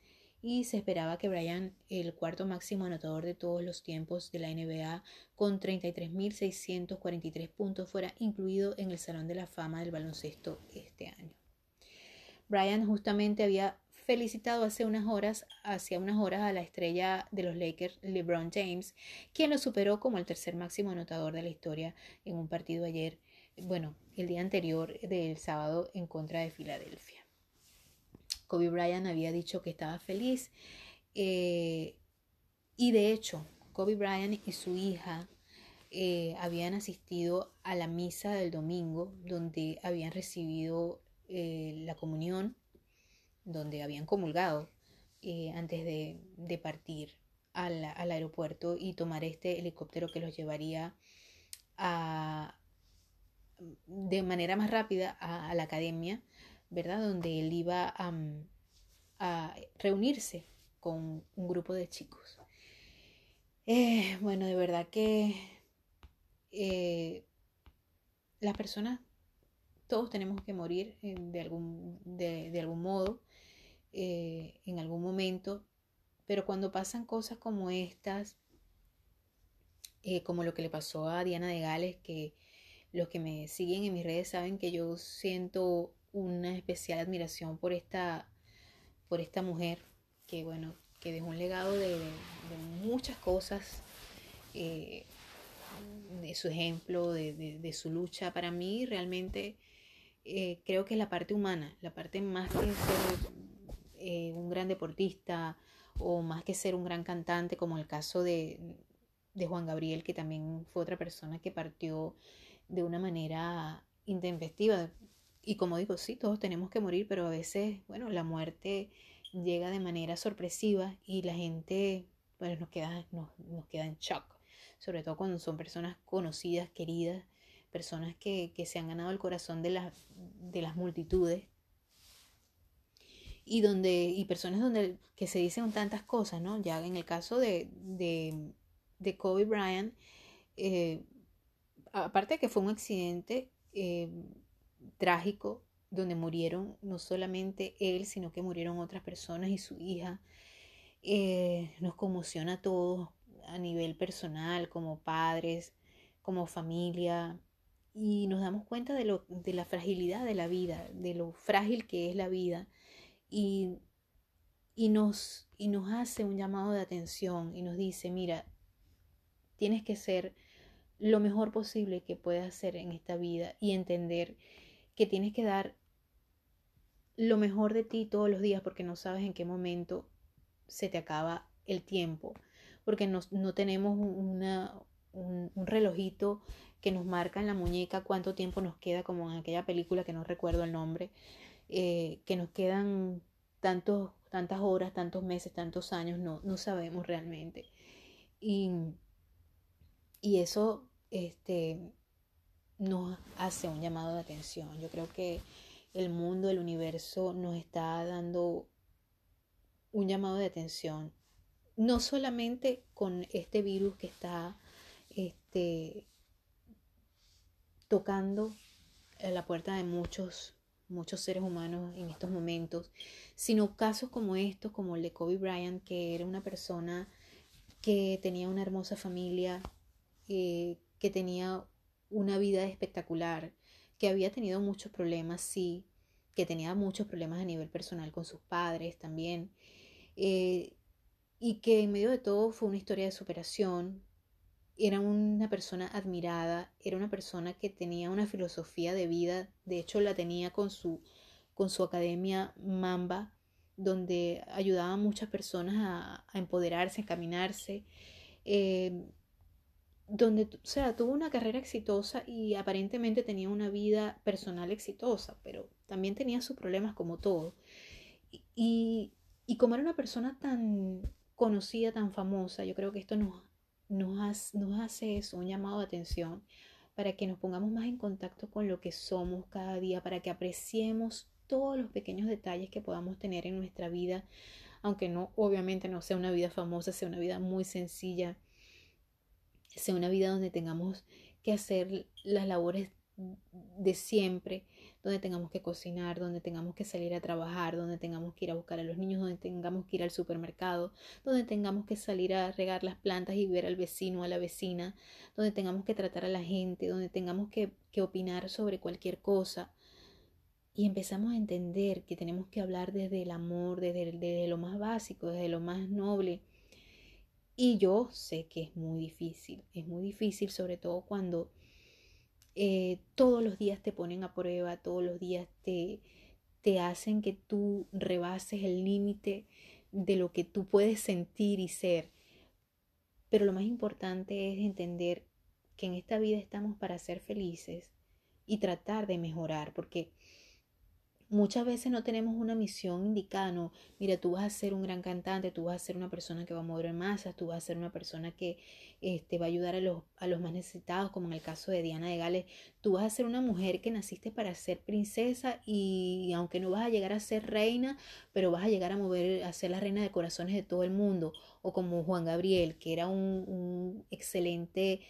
y se esperaba que Bryant, el cuarto máximo anotador de todos los tiempos de la NBA, con 33.643 puntos, fuera incluido en el Salón de la Fama del baloncesto este año. Brian justamente había felicitado hace unas horas, hacia unas horas a la estrella de los Lakers, LeBron James, quien lo superó como el tercer máximo anotador de la historia en un partido ayer, bueno, el día anterior del sábado en contra de Filadelfia. Kobe Bryant había dicho que estaba feliz eh, y de hecho Kobe Bryant y su hija eh, habían asistido a la misa del domingo donde habían recibido eh, la comunión donde habían comulgado antes de, partir al, aeropuerto y tomar este helicóptero que los llevaría de manera más rápida a, la academia, ¿verdad? Donde él iba a, reunirse con un grupo de chicos. Eh, bueno, de verdad que las personas todos tenemos que morir eh, de, algún, de, algún modo, eh, en algún momento, pero cuando pasan cosas como estas, eh, como lo que le pasó a Diana de Gales, que los que me siguen en mis redes saben que yo siento una especial admiración por esta, por esta mujer, que bueno, que dejó un legado de, muchas cosas de su ejemplo, de, de, su lucha. Para mí realmente eh, creo que es la parte humana, la parte más que ser eh, un gran deportista o más que ser un gran cantante, como el caso de, de Juan Gabriel, que también fue otra persona que partió de una manera intempestiva. Y como digo, sí, todos tenemos que morir, pero a veces, bueno, la muerte llega de manera sorpresiva y la gente, bueno, nos queda, nos, nos queda en shock, sobre todo cuando son personas conocidas, queridas, personas que, se han ganado el corazón de, de las multitudes y donde y personas donde que se dicen tantas cosas, ¿no? Ya en el caso de, de, Kobe Bryant, eh, aparte de que fue un accidente eh, trágico donde murieron no solamente él, sino que murieron otras personas y su hija, eh, nos conmociona a todos a nivel personal, como padres, como familia, y nos damos cuenta de, lo, de la fragilidad de la vida, de lo frágil que es la vida y, y, nos, y nos hace un llamado de atención y nos dice, mira, tienes que ser lo mejor posible que puedas hacer en esta vida y entender que tienes que dar lo mejor de ti todos los días porque no sabes en qué momento se te acaba el tiempo, porque no, no tenemos una, un, relojito que nos marca en la muñeca cuánto tiempo nos queda, como en aquella película que no recuerdo el nombre, eh, que nos quedan tantos, tantas horas, tantos meses, tantos años, no, no sabemos realmente. Y, y eso este, nos hace un llamado de atención. Yo creo que el mundo, el universo nos está dando un llamado de atención, no solamente con este virus que está este, tocando la puerta de muchos, muchos seres humanos en estos momentos, sino casos como estos, como el de Kobe Bryant, que era una persona que tenía una hermosa familia, eh, que tenía una vida espectacular, que había tenido muchos problemas, sí, que tenía muchos problemas a nivel personal con sus padres también, eh, y que en medio de todo fue una historia de superación. Era una persona admirada, era una persona que tenía una filosofía de vida, de hecho la tenía con su, con su academia Mamba, donde ayudaba a muchas personas a, empoderarse, a encaminarse. Eh, donde, o sea, tuvo una carrera exitosa y aparentemente tenía una vida personal exitosa, pero también tenía sus problemas como todo. Y, y como era una persona tan conocida, tan famosa, yo creo que esto nos, nos, nos hace eso, un llamado de atención, para que nos pongamos más en contacto con lo que somos cada día, para que apreciemos todos los pequeños detalles que podamos tener en nuestra vida, aunque no, obviamente no sea una vida famosa, sea una vida muy sencilla, sea una vida donde tengamos que hacer las labores de siempre, donde tengamos que cocinar, donde tengamos que salir a trabajar, donde tengamos que ir a buscar a los niños, donde tengamos que ir al supermercado, donde tengamos que salir a regar las plantas y ver al vecino a la vecina, donde tengamos que tratar a la gente, donde tengamos que, opinar sobre cualquier cosa. Y empezamos a entender que tenemos que hablar desde el amor, desde lo más básico, desde lo más noble y yo sé que es muy difícil, es muy difícil sobre todo cuando eh, todos los días te ponen a prueba, todos los días te, te hacen que tú rebases el límite de lo que tú puedes sentir y ser. Pero lo más importante es entender que en esta vida estamos para ser felices y tratar de mejorar, porque Muchas veces no tenemos una misión indicada, no, mira, tú vas a ser un gran cantante, tú vas a ser una persona que va a mover masas, tú vas a ser una persona que este, va a ayudar a los, a los más necesitados, como en el caso de Diana de Gales, tú vas a ser una mujer que naciste para ser princesa y aunque no vas a llegar a ser reina, pero vas a llegar a mover, a ser la reina de corazones de todo el mundo, o como Juan Gabriel, que era un, un excelente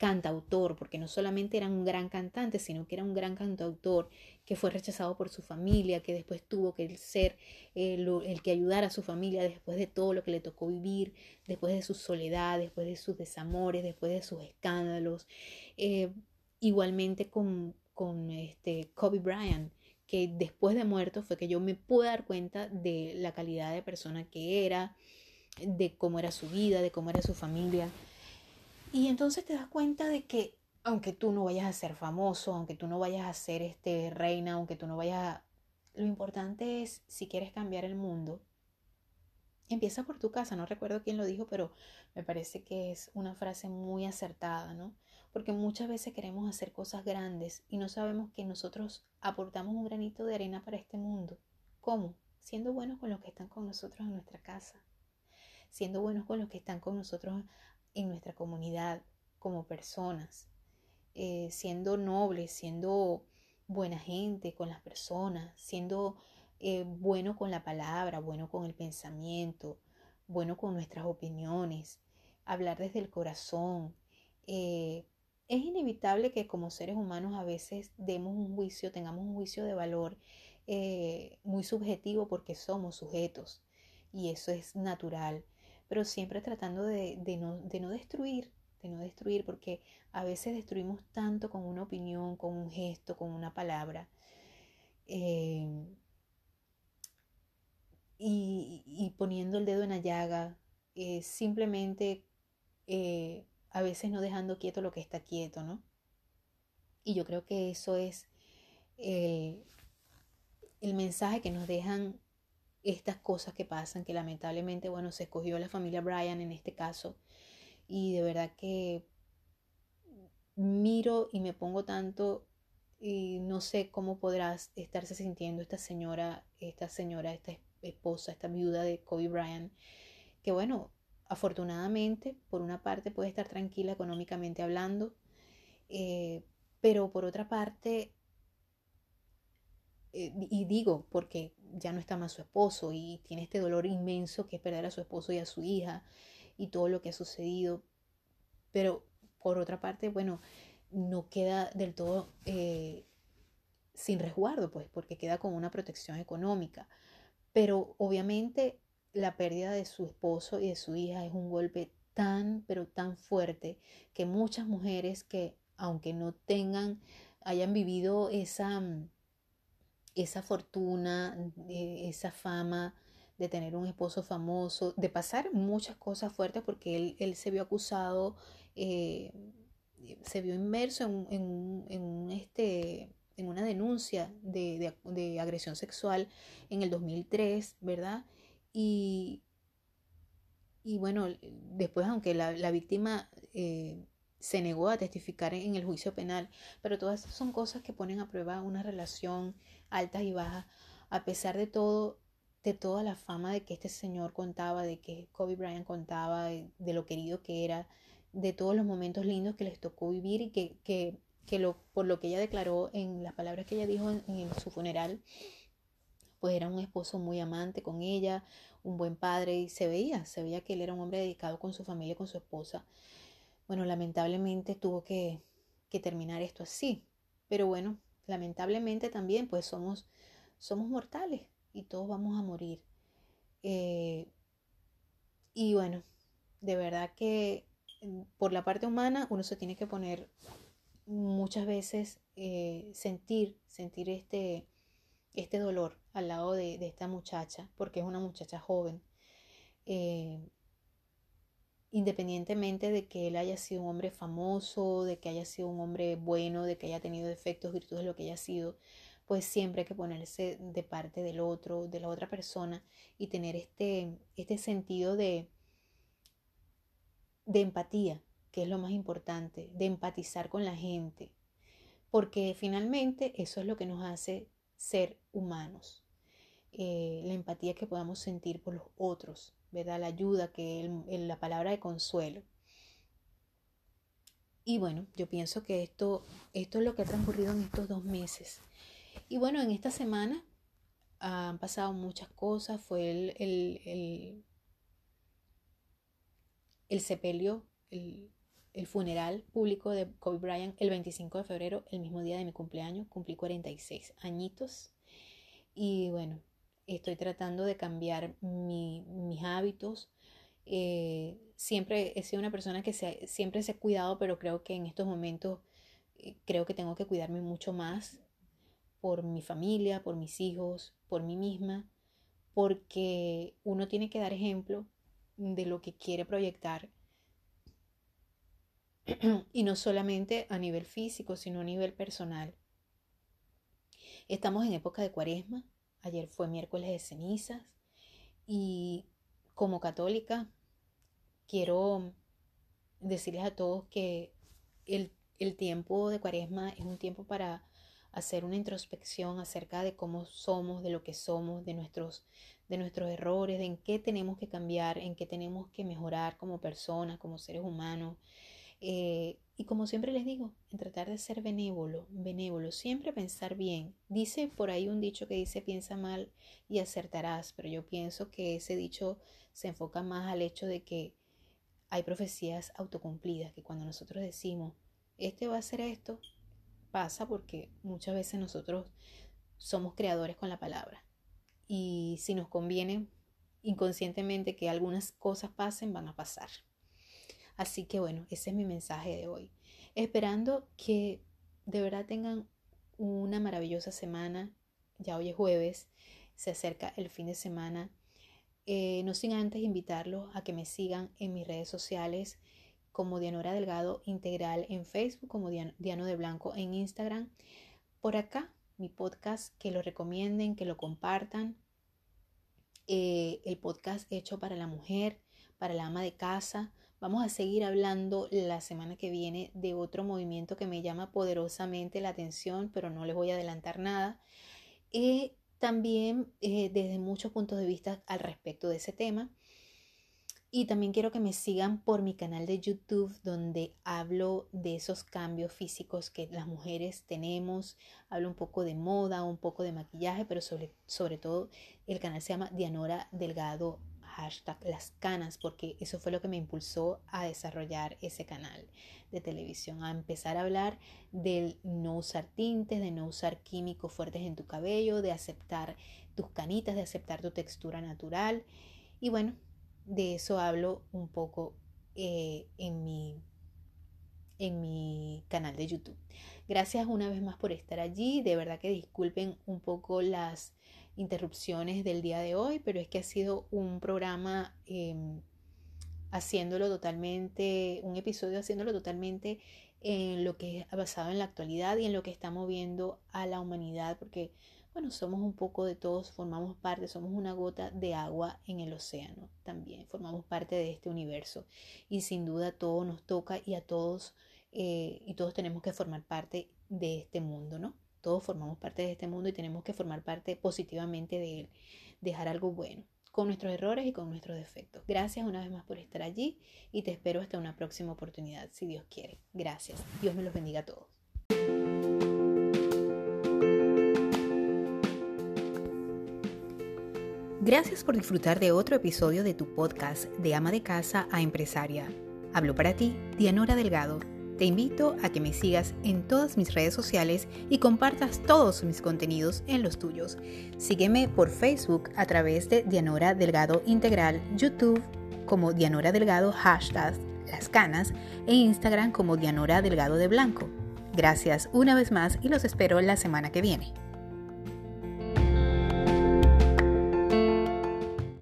cantautor, porque no solamente era un gran cantante, sino que era un gran cantautor que fue rechazado por su familia, que después tuvo que ser eh, el que ayudara a su familia después de todo lo que le tocó vivir, después de su soledad, después de sus desamores, después de sus escándalos. Eh, igualmente con, con este Kobe Bryant, que después de muerto fue que yo me pude dar cuenta de la calidad de persona que era, de cómo era su vida, de cómo era su familia. Y entonces te das cuenta de que aunque tú no vayas a ser famoso, aunque tú no vayas a ser este reina, aunque tú no vayas a... Lo importante es, si quieres cambiar el mundo, empieza por tu casa. No recuerdo quién lo dijo, pero me parece que es una frase muy acertada, ¿no? Porque muchas veces queremos hacer cosas grandes y no sabemos que nosotros aportamos un granito de arena para este mundo. ¿Cómo? Siendo buenos con los que están con nosotros en nuestra casa, siendo buenos con los que están con nosotros en nuestra comunidad como personas, eh, siendo nobles, siendo buena gente con las personas, siendo eh, bueno con la palabra, bueno con el pensamiento, bueno con nuestras opiniones, hablar desde el corazón. Eh, es inevitable que como seres humanos a veces demos un juicio, tengamos un juicio de valor muy subjetivo porque somos sujetos y eso es natural pero siempre tratando de, no, de no destruir, de no destruir, porque a veces destruimos tanto con una opinión, con un gesto, con una palabra. Eh, y, poniendo el dedo en la llaga, eh, simplemente eh, a veces no dejando quieto lo que está quieto, ¿no? Y yo creo que eso es el mensaje que nos dejan estas cosas que pasan, que lamentablemente, bueno, se escogió la familia Bryan en este caso. Y de verdad que miro y me pongo tanto y no sé cómo podrás estarse sintiendo esta señora, esta señora, esta esposa, esta viuda de Kobe Bryant, que bueno, afortunadamente, por una parte puede estar tranquila económicamente hablando, eh, pero por otra parte, eh, y digo porque ya no está más su esposo y tiene este dolor inmenso que es perder a su esposo y a su hija y todo lo que ha sucedido, pero por otra parte, bueno, no queda del todo eh, sin resguardo, pues, porque queda con una protección económica. Pero obviamente la pérdida de su esposo y de su hija es un golpe tan, pero tan fuerte que muchas mujeres que, aunque no tengan, hayan vivido esa, esa fortuna, eh, esa fama de tener un esposo famoso, de pasar muchas cosas fuertes porque él, él se vio acusado eh, se vio inmerso en, en, este, en una denuncia de, de, agresión sexual en el 2003, ¿verdad? Y, y bueno, después, aunque la, la víctima eh, se negó a testificar en el juicio penal, pero todas son cosas que ponen a prueba una relación altas y bajas, a pesar de todo, de toda la fama de que este señor contaba, de que Kobe Bryant contaba, de, lo querido que era, de todos los momentos lindos que les tocó vivir y que, que, que lo, por lo que ella declaró en las palabras que ella dijo en, su funeral, pues era un esposo muy amante con ella, un buen padre y se veía, se veía que él era un hombre dedicado con su familia, con su esposa. Bueno, lamentablemente tuvo que, que terminar esto así, pero bueno, lamentablemente también pues somos, somos mortales y todos vamos a morir. Eh, y bueno, de verdad que por la parte humana uno se tiene que poner muchas veces eh, sentir, sentir este, este dolor al lado de, esta muchacha, porque es una muchacha joven. Eh, independientemente de que él haya sido un hombre famoso, de que haya sido un hombre bueno, de que haya tenido defectos, virtudes, lo que haya sido, pues siempre hay que ponerse de parte del otro, de la otra persona y tener este, este sentido de, de empatía, que es lo más importante, de empatizar con la gente, porque finalmente eso es lo que nos hace ser humanos. Eh, la empatía que podamos sentir por los otros, ¿verdad? La ayuda, que la palabra de consuelo. Y bueno, yo pienso que esto, esto es lo que ha transcurrido en estos dos meses. Y bueno, en esta semana han pasado muchas cosas. Fue el, el sepelio, el, funeral público de Kobe Bryant el 25 de febrero, el mismo día de mi cumpleaños, cumplí 46 añitos. Y bueno, estoy tratando de cambiar mis hábitos. Eh, siempre he sido una persona que se, siempre se ha cuidado, pero creo que en estos momentos eh, creo que tengo que cuidarme mucho más por mi familia, por mis hijos, por mí misma, porque uno tiene que dar ejemplo de lo que quiere proyectar. y no solamente a nivel físico, sino a nivel personal. Estamos en época de cuaresma. Ayer fue miércoles de cenizas. Y como católica, quiero decirles a todos que el, el tiempo de cuaresma es un tiempo para hacer una introspección acerca de cómo somos, de lo que somos, de nuestros, de nuestros errores, de en qué tenemos que cambiar, en qué tenemos que mejorar como personas, como seres humanos. Eh, y como siempre les digo, en tratar de ser benévolo, benévolo, siempre pensar bien. Dice por ahí un dicho que dice piensa mal y acertarás, pero yo pienso que ese dicho se enfoca más al hecho de que hay profecías autocumplidas, que cuando nosotros decimos, este va a ser esto, pasa porque muchas veces nosotros somos creadores con la palabra y si nos conviene inconscientemente que algunas cosas pasen, van a pasar. Así que bueno, ese es mi mensaje de hoy. Esperando que de verdad tengan una maravillosa semana. Ya hoy es jueves, se acerca el fin de semana. Eh, no sin antes invitarlos a que me sigan en mis redes sociales como Dianora Delgado Integral en Facebook, como Diano de Blanco en Instagram. Por acá mi podcast, que lo recomienden, que lo compartan. Eh, el podcast hecho para la mujer, para la ama de casa, Vamos a seguir hablando la semana que viene de otro movimiento que me llama poderosamente la atención, pero no les voy a adelantar nada. Y también eh, desde muchos puntos de vista al respecto de ese tema. Y también quiero que me sigan por mi canal de YouTube donde hablo de esos cambios físicos que las mujeres tenemos. Hablo un poco de moda, un poco de maquillaje, pero sobre, sobre todo el canal se llama Dianora Delgado hashtag las canas porque eso fue lo que me impulsó a desarrollar ese canal de televisión, a empezar a hablar del no usar tintes, de no usar químicos fuertes en tu cabello, de aceptar tus canitas, de aceptar tu textura natural. Y bueno, de eso hablo un poco eh, en, mi, en mi canal de YouTube. Gracias una vez más por estar allí. De verdad que disculpen un poco las interrupciones del día de hoy, pero es que ha sido un programa em, haciéndolo totalmente, un episodio haciéndolo totalmente en lo que ha basado en la actualidad y en lo que está moviendo a la humanidad, porque bueno, somos un poco de todos, formamos parte, somos una gota de agua en el océano también, formamos parte de este universo y sin duda todo nos toca y a todos, eh, y todos tenemos que formar parte de este mundo, ¿no? Todos formamos parte de este mundo y tenemos que formar parte positivamente de él, dejar algo bueno, con nuestros errores y con nuestros defectos. Gracias una vez más por estar allí y te espero hasta una próxima oportunidad, si Dios quiere. Gracias. Dios me los bendiga a todos. Gracias por disfrutar de otro episodio de tu podcast de ama de casa a empresaria. Hablo para ti, Dianora Delgado. Te invito a que me sigas en todas mis redes sociales y compartas todos mis contenidos en los tuyos. Sígueme por Facebook a través de Dianora Delgado Integral, YouTube como Dianora Delgado hashtag Las Canas e Instagram como Dianora Delgado de Blanco. Gracias una vez más y los espero la semana que viene.